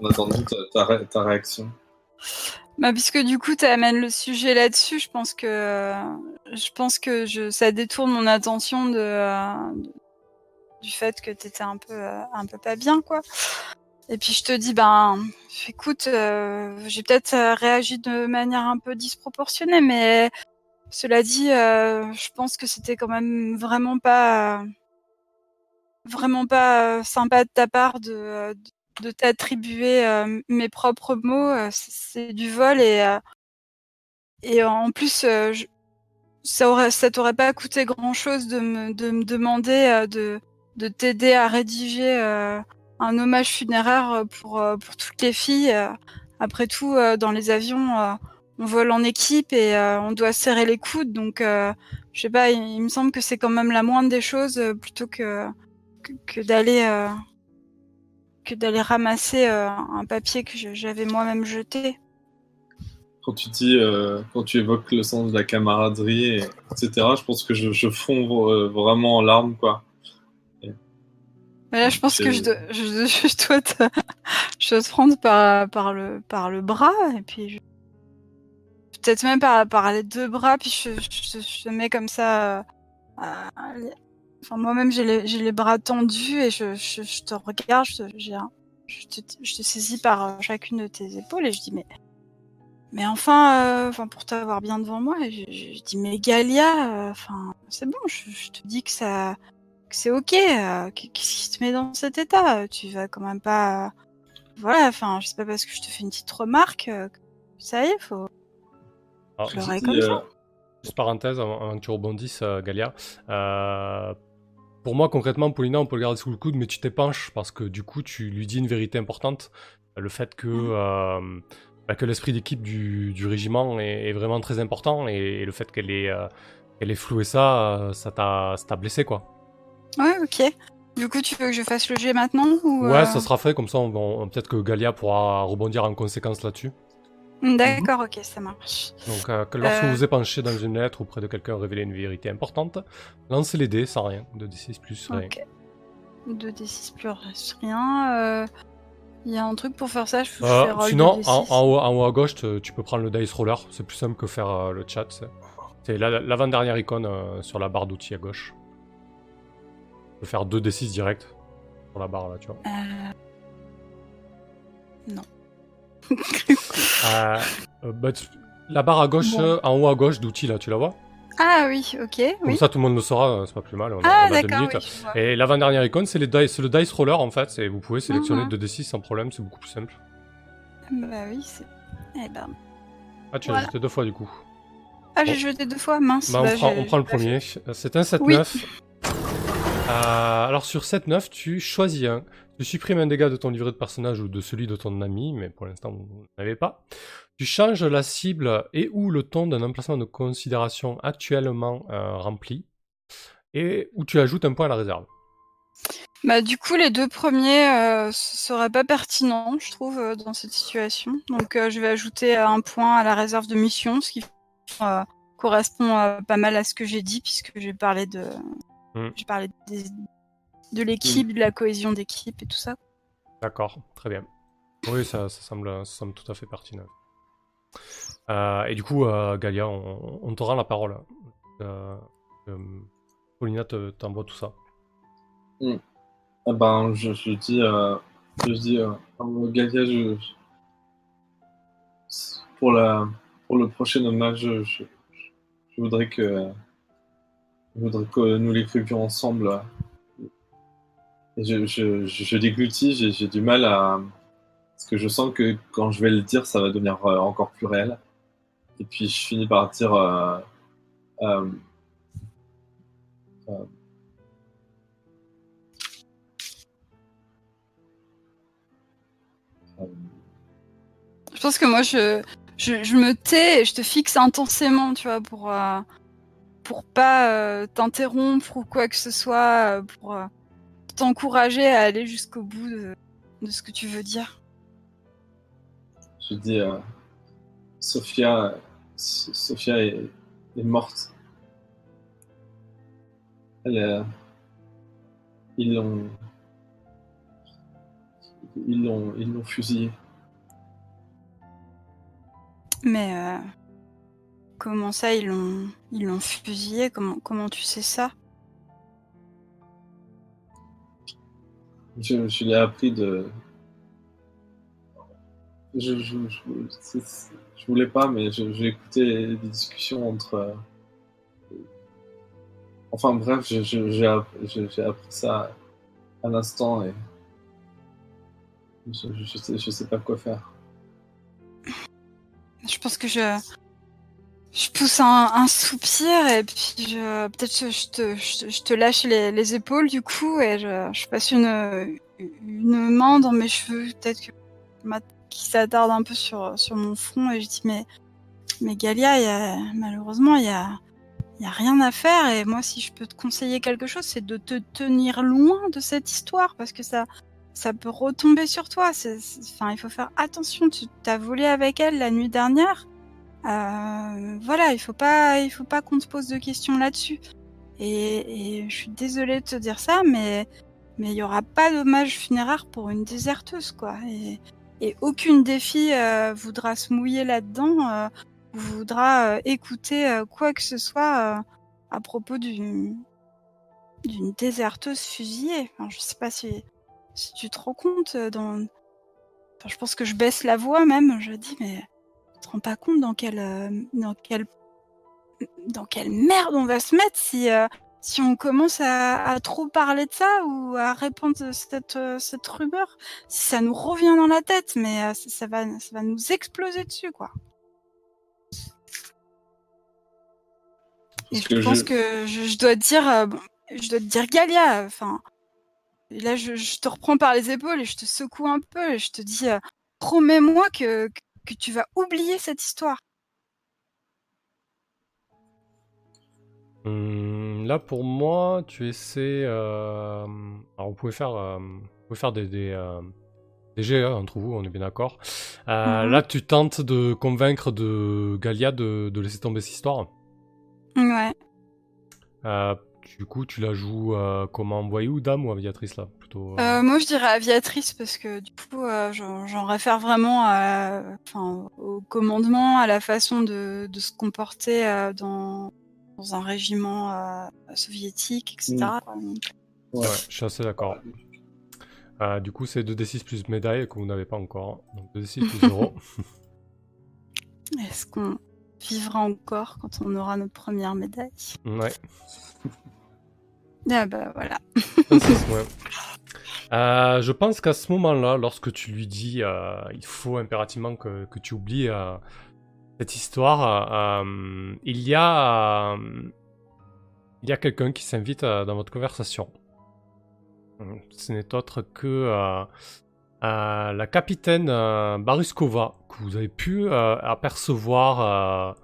en attendant ta, ta, ré- ta réaction. Bah, puisque du coup, tu amènes le sujet là-dessus, je pense que je pense que ça détourne mon attention de, euh, du fait que t'étais un peu euh, un peu pas bien, quoi. Et puis je te dis, ben, écoute, euh, j'ai peut-être euh, réagi de manière un peu disproportionnée, mais cela dit, euh, je pense que c'était quand même vraiment pas vraiment pas euh, sympa de ta part de euh, de t'attribuer euh, mes propres mots, euh, c'est du vol et euh, et en plus euh, ça aurait ça t'aurait pas coûté grand chose de me de me demander euh, de de t'aider à rédiger euh, un hommage funéraire pour euh, pour toutes les filles. euh. Après tout, euh, dans les avions, euh, on vole en équipe et euh, on doit serrer les coudes, donc euh, je sais pas, il, me semble que c'est quand même la moindre des choses euh, plutôt que que, d'aller euh, ramasser euh, un papier que j'avais moi-même jeté. quand tu dis, euh, quand tu évoques le sens de la camaraderie, et, etc., je pense que je, fonds euh, vraiment en larmes, quoi. Mais là, je pense que je dois, je, <laughs> je dois, te, je dois te prendre par, par, le, par le bras, et puis je- peut-être même par, par les deux bras, puis je, je, te mets comme ça. euh, Enfin, moi-même, j'ai les, bras tendus et je, te regarde, je, te- je saisis par chacune de tes épaules et je dis mais. Mais enfin, euh, enfin pour t'avoir bien devant moi, je, dis mais Galia, euh, enfin c'est bon, je, te dis que ça, c'est ok. euh, qu- Qu'est-ce qui te met dans cet état? Tu vas quand même pas, voilà. Enfin, je sais pas parce que je te fais une petite remarque. euh, que ça y est, faut. Alors, comme euh, ça. Juste parenthèse, avant, que tu rebondisses, euh, Galia. Euh, pour moi, concrètement, Paulina, on peut le garder sous le coude, mais tu t'épanches parce que du coup, tu lui dis une vérité importante. Le fait que, euh, bah, que l'esprit d'équipe du, du régiment est, est vraiment très important et, et le fait qu'elle ait, euh, qu'elle ait floué ça, euh, ça t'a blessé, quoi. Ouais, ok. Du coup, tu veux que je fasse le jet maintenant ou Ouais, euh, ça sera fait, comme ça, on, peut-être que Galia pourra rebondir en conséquence là-dessus. D'accord, ok, ça marche. Donc, euh, que lorsque Euh. vous épanchez dans une lettre ou près de quelqu'un révéler une vérité importante, lancez les dés sans rien, 2d6 plus rien. Ok. 2d6 plus rien. euh, Il y a un truc pour faire ça, je peux Euh, faire sinon, 2d6. en, en haut, en haut à gauche, te- tu peux prendre le dice roller. C'est plus simple que faire le chat. C'est, c'est la- l'avant-dernière icône sur la barre d'outils à gauche. Tu peux faire 2d6 direct sur la barre là, tu vois. Euh, <laughs> Euh, euh, bah, tu- la barre à gauche, Bon. euh, en haut à gauche d'outils là, tu la vois? Ah oui, ok, Comme oui. ça, tout le monde le saura, euh, c'est pas plus mal. On Ah d'accord, oui, je. Et l'avant-dernière icône, c'est, dice, le dice roller en fait. Et vous pouvez sélectionner Mhm. 2d6 sans problème, c'est beaucoup plus simple. Bah oui, c'est... Eh ben... Ah, tu as Voilà. jeté deux fois du coup. Ah, j'ai jeté deux fois, mince. Bah, on, bah, prend, j'ai- on prend le premier. C'est un 7-9. Euh, alors sur 7-9, tu choisis un. Tu supprimes un dégât de ton livret de personnage ou de celui de ton ami, mais pour l'instant vous n'avez pas. Tu changes la cible et ou le ton d'un emplacement de considération actuellement euh, rempli. Et où tu ajoutes un point à la réserve. Bah du coup, les deux premiers euh, ce seraient pas pertinents, je trouve, euh, dans cette situation. Donc je vais ajouter un point à la réserve de mission, ce qui correspond pas mal à ce que j'ai dit, puisque j'ai parlé de... Mm. J'ai parlé des- de l'équipe, de la cohésion d'équipe et tout ça. D'accord, très bien. Oui, ça, ça semble, ça semble tout à fait pertinent. Euh, et du coup, euh, Galia, on, on te rend la parole. Euh, euh, Paulina te- t'envoie tout ça. Ah ben, je, je dis, euh, je dis, Galia, je, je- pour la, pour le prochain hommage, je, je, je voudrais que, je voudrais que nous l'écrivions ensemble. Je, déglutis, j'ai, du mal à, parce que je sens que quand je vais le dire, ça va devenir euh, encore plus réel. Et puis je finis par dire, euh, euh, Je pense que moi, je, me tais et je te fixe intensément, tu vois, pour, pour pas euh, t'interrompre ou quoi que ce soit, euh, pour euh, t'encourager à aller jusqu'au bout de, de ce que tu veux dire. Je dis, Sophia, Sophia est, est morte. Elle ils l'ont, ils l'ont, ils l'ont fusillée. Mais euh, comment ça, ils l'ont, ils l'ont fusillé? Comment, comment tu sais ça? Je, je l'ai appris de. Je, je, voulais pas, mais j'ai écouté des discussions entre. euh, Enfin bref, j'ai appris ça à l'instant et. Je, je, sais, je sais pas quoi faire. Je pense que je, je pousse un, soupir et puis je, peut-être je te, lâche les, les épaules du coup et je, passe une, main dans mes cheveux, peut-être que qui s'attarde un peu sur, mon front et je dis mais, mais Galia, y a, malheureusement, il y a, rien à faire et moi si je peux te conseiller quelque chose, c'est de te tenir loin de cette histoire parce que ça, ça peut retomber sur toi. Enfin, il faut faire attention. Tu t'as volé avec elle la nuit dernière. Euh, voilà, il faut pas, il faut pas qu'on te pose de questions là-dessus. Et, et je suis désolée de te dire ça, mais mais il n'y aura pas d'hommage funéraire pour une déserteuse, quoi. Et, aucune des filles euh, voudra se mouiller là-dedans, euh, voudra euh, écouter quoi que ce soit à propos d'une d'une déserteuse fusillée. Enfin, je sais pas si, si tu te rends compte dans. Je pense que je baisse la voix même. Je dis mais rends pas compte dans quelle euh, dans quelle dans quelle merde on va se mettre si euh, si on commence à, à trop parler de ça ou à répandre cette euh, cette rumeur. Si ça nous revient dans la tête, mais ça, ça va ça va nous exploser dessus quoi. Et je pense je- que je, je dois te dire, bon, je dois te dire Galia. Enfin, là, je, je te reprends par les épaules et je te secoue un peu et je te dis, promets-moi que, que tu vas oublier cette histoire. Hum, là, pour moi, tu essaies. euh, Alors, vous pouvez faire, euh, vous pouvez faire des, des, euh, des jets hein, entre vous, on est bien d'accord. Euh, Mhm. Là, tu tentes de convaincre de Galia de, de laisser tomber cette histoire? Ouais. Du coup, tu la joues euh, comment voyou, dame ou aviatrice là plutôt. euh, Euh, moi, je dirais aviatrice parce que du coup, euh, j'en réfère vraiment à, enfin, au commandement, à la façon de, de se comporter euh, dans, dans un régiment euh, soviétique, etc. Donc, Ouais, je suis assez d'accord. Euh, du coup, c'est 2d6 plus médaille que vous n'avez pas encore. hein. Donc 2d6 plus 0. <laughs> <laughs> Est-ce qu'on vivra encore quand on aura notre première médaille? Ouais. Ah bah voilà. Euh, je pense qu'à ce moment-là, lorsque tu lui dis euh, il faut impérativement que, tu oublies euh, cette histoire, euh, il y a, il y a quelqu'un qui s'invite dans votre conversation. Ce n'est autre que la capitaine Baruskova, que vous avez pu apercevoir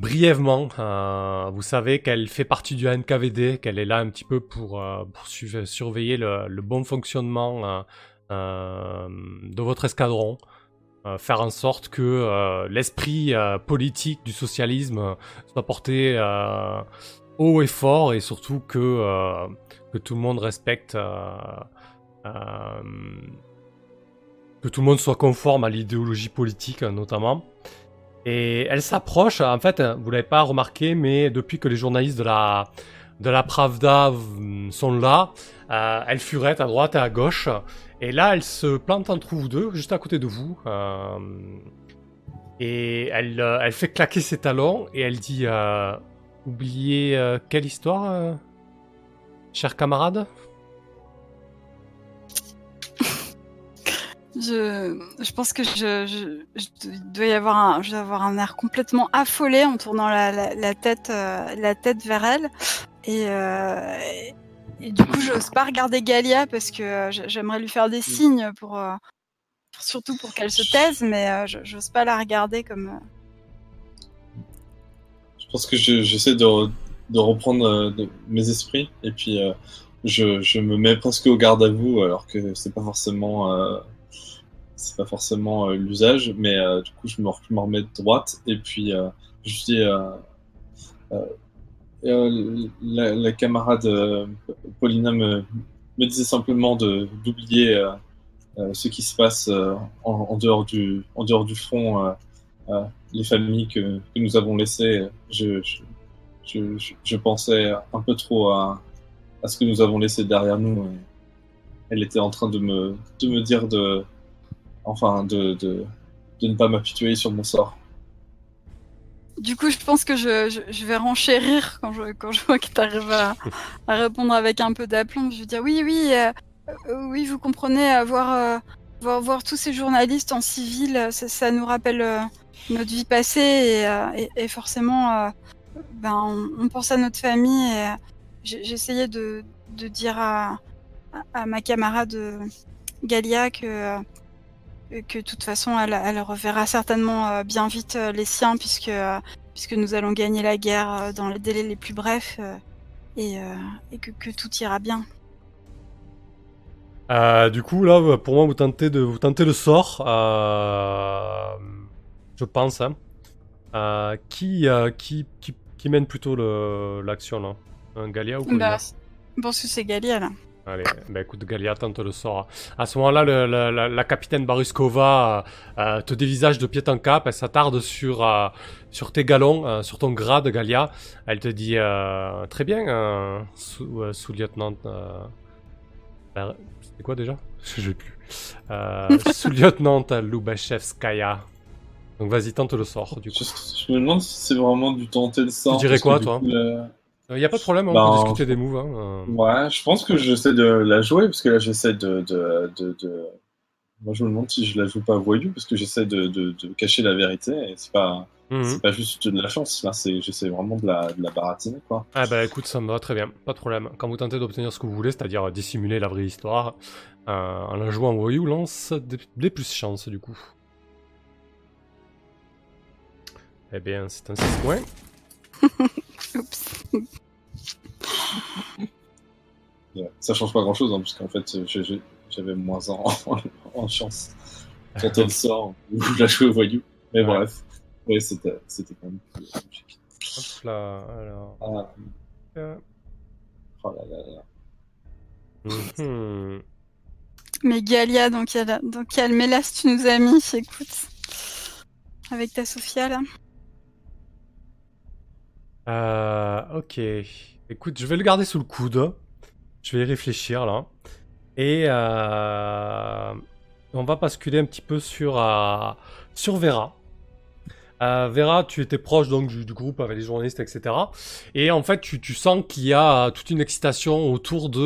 brièvement. Euh, vous savez qu'elle fait partie du NKVD, qu'elle est là un petit peu pour, euh, surveiller le, bon fonctionnement euh, de votre escadron. Faire en sorte que l'esprit politique du socialisme soit porté haut et fort et surtout que, tout le monde respecte que tout le monde soit conforme à l'idéologie politique notamment. Et elle s'approche, en fait, vous l'avez pas remarqué, mais depuis que les journalistes de la, de la Pravda mm, sont là, euh, elle furette à droite et à gauche. Et là, elle se plante entre vous deux, juste à côté de vous. euh, et elle, euh, elle fait claquer ses talons et elle dit Oubliez quelle histoire, cher camarade Je, je pense que je, je, je dois y avoir un, je dois avoir un air complètement affolé en tournant la, la, la tête, euh, la tête vers elle. Et, euh, et, et du coup, j'ose pas regarder Galia parce que euh, j'aimerais lui faire des signes pour, surtout pour qu'elle se taise, mais je- j'ose pas la regarder comme. Je pense que je- j'essaie de, re- de reprendre de- mes esprits et puis je, me mets presque au garde à vous alors que c'est pas forcément c'est pas forcément euh, l'usage, mais euh, du coup je me, remets de droite et puis euh, je dis la, camarade Paulina me, me disait simplement d'oublier ce qui se passe en, dehors du en dehors du front. les familles que, nous avons laissées, je, je, pensais un peu trop à, à ce que nous avons laissé derrière nous. Elle était en train de me, de me dire de, enfin, de, de, de ne pas m'apitoyer sur mon sort. Du coup, je pense que je, je, vais renchérir quand je, quand je vois que tu arrives à, répondre avec un peu d'aplomb. Je vais dire oui, oui, euh, euh, oui, vous comprenez, euh, voir, euh, voir, tous ces journalistes en civil, ça, nous rappelle notre vie passée et, forcément, ben, on, pense à notre famille. J'essayais de, de dire à, à, ma camarade Galia que que de toute façon elle, elle reverra certainement euh, bien vite euh, les siens puisque euh, puisque nous allons gagner la guerre dans les délais les plus brefs et, et que, que tout ira bien. Euh, du coup, là, pour moi, vous tentez, de, vous tentez le sort. euh, je pense. Hein. Euh, qui, qui, qui, qui mène plutôt l'action là? Un Galia ou Paulina Bah, je pense que c'est Galia là. Allez, bah écoute, Galia tente le sort. À ce moment-là, le- la, la- la capitaine Baruskova euh, euh, te dévisage de pied en cap. Elle s'attarde sur, euh, sur tes galons, euh, sur ton grade, Galia. Elle te dit euh, Très bien, euh, sous, euh, sous-lieutenant. euh, euh, C'était quoi déjà? Je sais plus. Euh, <laughs> sous-lieutenant Lubashevskaya. Donc vas-y, tente le sort, du coup. Je, je me demande si c'est vraiment du tenter de ça. Tu dirais quoi, toi? coup, Il n'y a pas de problème, on Bah, peut en- discuter des moves. hein, euh. Ouais, je pense que j'essaie de la jouer parce que là j'essaie de, de, de, de- Moi je me demande si je la joue pas voyou parce que j'essaie de, de, de cacher la vérité et c'est pas Mhm. c'est pas juste de la chance là c'est j'essaie vraiment de la, de la baratiner quoi. Ah bah écoute, ça me va très bien, pas de problème. Quand vous tentez d'obtenir ce que vous voulez, c'est-à-dire dissimuler la vraie histoire, euh, en la jouant voyou, lance des, des plus chance du coup. Eh bien, c'est un 6 points. <laughs> Oups. Ça change pas grand chose parce qu'en fait j'ai- j'avais moins en, <laughs> en chance. Tenter le sort <laughs> ou la jouer au voyou. Mais Ouais. bref, ouais c'était c'était quand même plus logique. Hop là, alors. Ah, euh, oh là là là. mhm. Mais Galia, dans quel, dans quel mélasse tu nous as mis Écoute. Avec ta Sophia, là. Euh, ok. Écoute, je vais le garder sous le coude. Je vais y réfléchir là. Et euh, on va basculer un petit peu sur, euh, sur Vera. Vera, tu étais proche donc du, groupe avec les journalistes, etc. Et en fait, tu, sens qu'il y a toute une excitation autour de,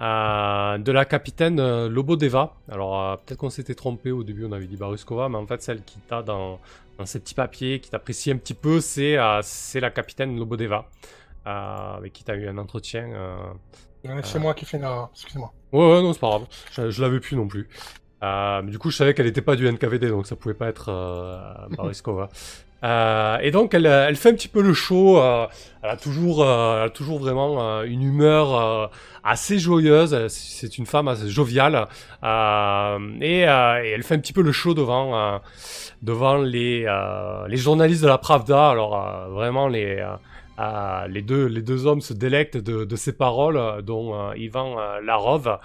de la capitaine Lobodeva. Alors, peut-être qu'on s'était trompé au début, on avait dit Baruskova, mais en fait, celle qui t'a dans, dans ces petits papiers, qui t'apprécie un petit peu, c'est euh, la capitaine Lobodeva, euh, avec qui t'as eu un entretien. euh. C'est moi qui fais une erreur, excusez-moi. Ouais, ouais, non, c'est pas grave. Je, je l'avais plus non plus. Euh, mais du coup, je savais qu'elle n'était pas du NKVD, donc ça pouvait pas être euh, <laughs> Bariskova. Euh, et donc, elle, elle fait un petit peu le show. euh, elle a toujours, euh, elle a toujours vraiment euh, une humeur euh, assez joyeuse. C'est une femme assez joviale. Euh, et, euh, et elle fait un petit peu le show devant, euh, devant les, euh, les journalistes de la Pravda. Alors, euh, vraiment, les, euh, euh, les, deux, les deux hommes se délectent de, de ses paroles, euh, dont euh, Ivan euh, Larov.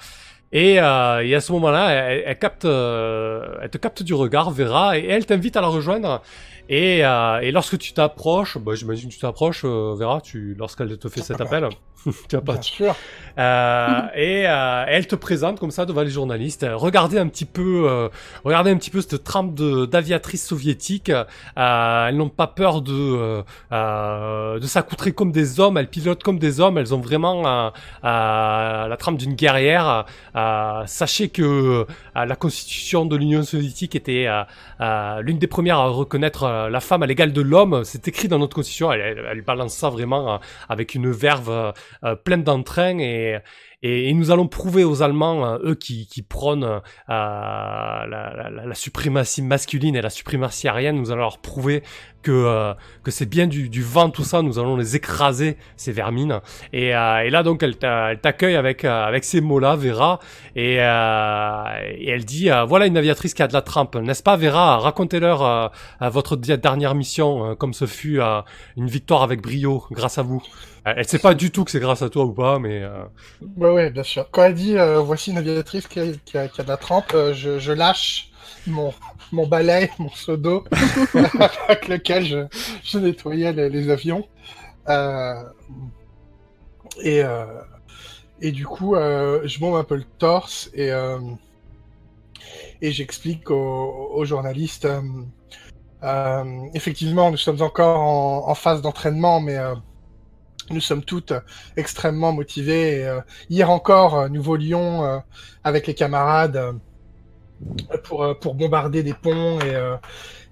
Et, euh, et à ce moment-là, elle, elle capte, euh, elle te capte du regard, Vera, et elle t'invite à la rejoindre. Et, euh, et lorsque tu t'approches, bah, j'imagine que tu t'approches, euh, Vera, tu, lorsqu'elle te fait cet appel, <laughs> tu vas pas Bien sûr. euh, <laughs> et euh, elle te présente comme ça devant les journalistes. Regardez un petit peu, euh, regardez un petit peu cette trempe de d'aviatrices soviétiques. Euh, elles n'ont pas peur de de s'accoutrer comme des hommes. Elles pilotent comme des hommes. Elles ont vraiment la trempe d'une guerrière. Sachez que la constitution de l'Union soviétique était l'une des premières à reconnaître euh, la femme à l'égal de l'homme. C'est écrit dans notre constitution. Elle, balance ça vraiment euh, avec une verve euh, pleine d'entrain et, nous allons prouver aux Allemands, eux qui, prônent la, la suprématie masculine et la suprématie aérienne, nous allons leur prouver que, euh, que c'est bien du, du vent tout ça, nous allons les écraser, ces vermines. Et, euh, et là donc elle t'a- elle t'accueille avec, euh, avec ces mots-là, Vera, et, euh, et elle dit, euh, voilà une aviatrice qui a de la trempe, n'est-ce pas Vera? Racontez-leur euh, votre dernière mission, comme ce fut une victoire avec brio, grâce à vous. Elle sait pas du tout que c'est grâce à toi ou pas, mais... Ouais, ouais, bien sûr. Quand elle dit voici une aviatrice qui a, qui a- qui a de la trempe, je, je lâche mon, balai, mon seau d'eau <laughs> avec lequel je, nettoyais les, avions. Euh, et, euh, et du coup, euh, je bombe un peu le torse et, j'explique aux, journalistes. effectivement, nous sommes encore en, phase d'entraînement, mais nous sommes toutes extrêmement motivées. Hier encore, nous volions avec les camarades pour, euh, pour bombarder des ponts et, euh,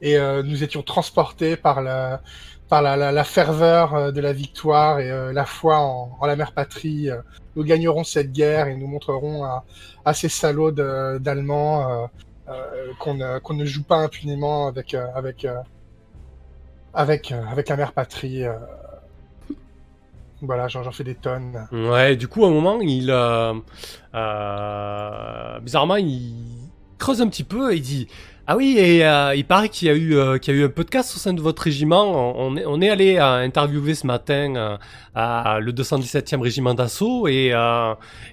et euh, nous étions transportés par la, par la, la, ferveur de la victoire et la foi en, la mère patrie. Nous gagnerons cette guerre et nous montrerons à, à ces salauds d'Allemands qu'on qu'on ne joue pas impunément avec, avec, avec, avec la mère patrie. Voilà, j'en fais des tonnes. Ouais, du coup, à un moment, il... Bizarrement, il creuse un petit peu et il dit... Ah oui, et euh, il paraît qu'il y a eu euh, qu'il y a eu un podcast au sein de votre régiment. On est allé euh, interviewer ce matin euh, le 217e régiment d'assaut et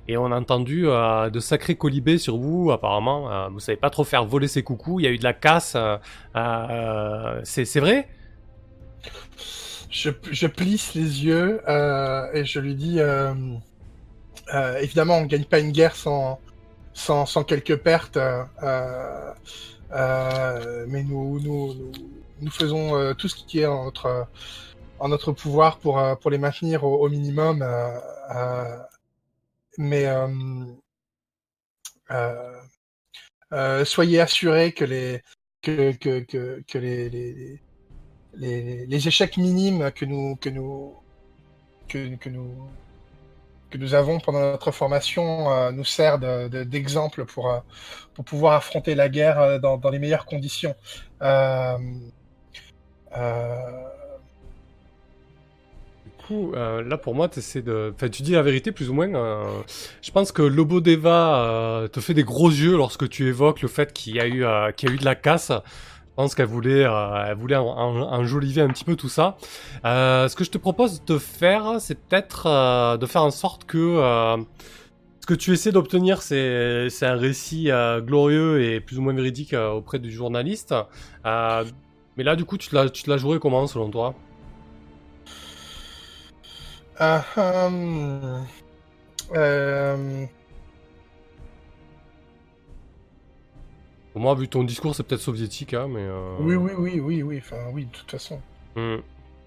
et on a entendu de sacrés colibés sur vous. Apparemment, vous savez pas trop faire voler ses coucous. Il y a eu de la casse. c'est c'est vrai? Je, je plisse les yeux et je lui dis évidemment, on ne gagne pas une guerre sans, sans, sans quelques pertes, euh, euh, euh, mais nous, nous, nous, faisons tout ce qui est en notre, en notre pouvoir pour, pour les maintenir au, minimum. mais soyez assurés que les, que, que, que les, les, les, les échecs minimes que nous, que nous, que, que nous, que nous avons pendant notre formation euh, nous sert de- de- d'exemple pour, euh, pour pouvoir affronter la guerre euh, dans, les meilleures conditions. Du coup, là pour moi, de. Tu dis la vérité plus ou moins. Je pense que Lobo Deva te fait des gros yeux lorsque tu évoques le fait qu'il y a eu qu'il y a eu de la casse. Je pense qu'elle voulait, euh, elle voulait en- en- enjoliver un petit peu tout ça. Euh, ce que je te propose de faire, c'est peut-être euh, de faire en sorte que ce que tu essaies d'obtenir, c'est un récit glorieux et plus ou moins véridique auprès du journaliste. Mais là, du coup, tu te la, tu la jouerais comment selon toi? Hum, Pour moi, vu ton discours, c'est peut-être soviétique, hein, mais. euh, oui, oui, oui, oui, oui, enfin, oui, de toute façon. hmm.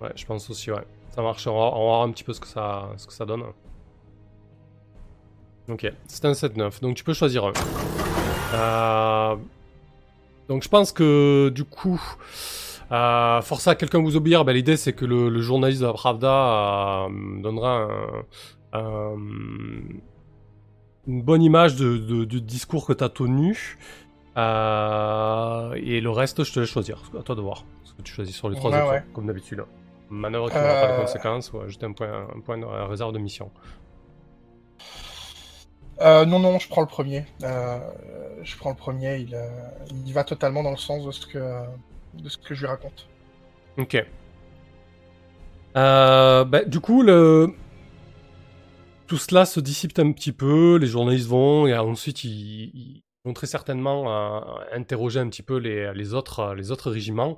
Ouais, je pense aussi, ouais. Ça marche, on va, on va voir un petit peu ce que ça, ce que ça donne. Ok, c'est un 7-9, donc tu peux choisir un. Euh, Donc je pense que du coup, euh, forcer à quelqu'un vous obéir, ben, l'idée c'est que le, le journaliste de la Pravda euh, donnera un- un- une bonne image de, de- du discours que tu as tenu. Euh, et le reste, je te laisse choisir. À toi de voir ce que tu choisis sur les trois Ouais, options, ouais. comme d'habitude. Manœuvre qui n'aura pas de Euh. conséquences, ou juste un point, un point de réserve de mission. Euh, non, non, je prends le premier. Je prends le premier. Il, il va totalement dans le sens de ce que, de ce que je lui raconte. Ok. Bah, du coup, le... tout cela se dissipe un petit peu, les journalistes vont, et ensuite ils, ils vont très certainement euh, interroger un petit peu les, les, autres, les autres régiments.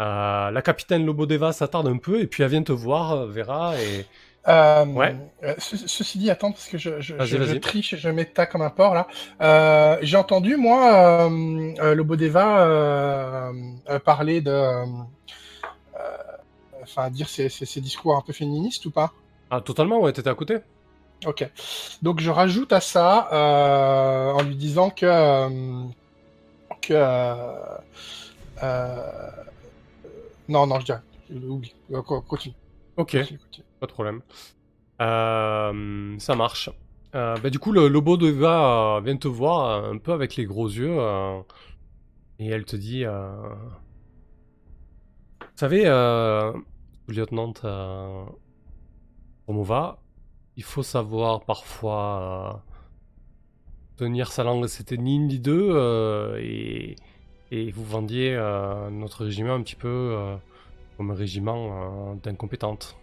Euh, la capitaine Lobodeva s'attarde un peu, et puis elle vient te voir, euh, Vera, et... Euh, Ouais. euh, ce- ceci dit, attends, parce que je, je, je, je triche et je mets ta comme un porc là. Euh, J'ai entendu, moi, le Bodeva euh, parler de. Enfin, dire ses, ses, ses discours un peu féministes ou pas? Ah, totalement, ouais, t'étais à côté Ok. Donc je rajoute à ça euh, en lui disant que euh, que euh, non non je dirais oublie co- continue. Ok. continue, continue. Pas de problème. Euh, ça marche. Bah, du coup, le Lobo de Eva euh, vient te voir un peu avec les gros yeux et elle te dit Vous savez, lieutenant Romova, il faut savoir parfois euh, tenir sa langue. C'était ni une ni deux euh, et, vous vendiez euh, notre régiment un petit peu comme un régiment d'incompétentes.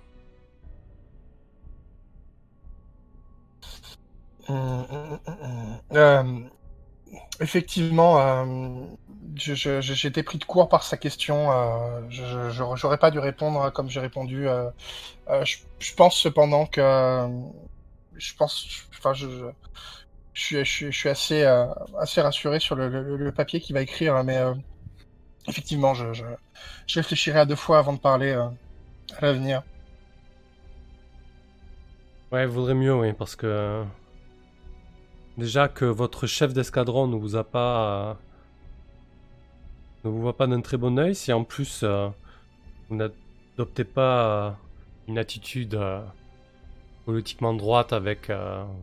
Effectivement, euh, j'ai été pris de court par sa question. euh, je pas dû répondre comme j'ai répondu. euh, euh, je, pense cependant que je pense, enfin, je, suis, euh, assez rassuré sur le, le- papier qu'il va écrire, mais euh, effectivement, je, réfléchirai à deux fois avant de parler à l'avenir. Ouais, il vaudrait mieux, oui, parce que déjà que votre chef d'escadron ne vous a pas, euh, ne vous voit pas d'un très bon œil, si en plus euh, vous n'adoptez pas euh, une attitude politiquement droite avec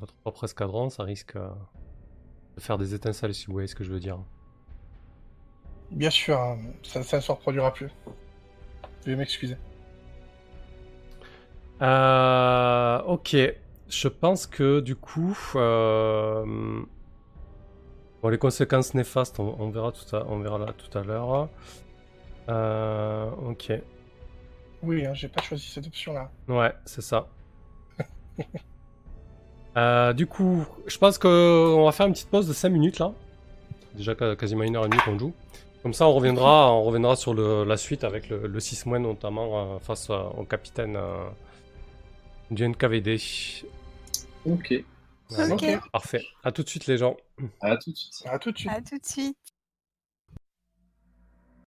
votre propre escadron, ça risque de faire des étincelles, si vous voyez ce que je veux dire. Bien sûr, hein, ça, ça ne se reproduira plus. Je vais m'excuser. Euh, ok, je pense que du coup, euh, Bon, les conséquences néfastes, on, on verra tout à, on verra là tout à l'heure. Euh, ok. Oui, hein, j'ai pas choisi cette option-là. Ouais, c'est ça. <laughs> Euh, du coup, je pense qu'on va faire une petite pause de 5 minutes là. Déjà qua- quasiment une heure et demie qu'on joue. Comme ça, on reviendra, on reviendra sur le- la suite avec le, le 6 mois notamment euh, face euh, au capitaine du NKVD. Ok. Ok. Parfait. À tout de suite les gens. À tout de suite. À tout de suite. À tout de suite.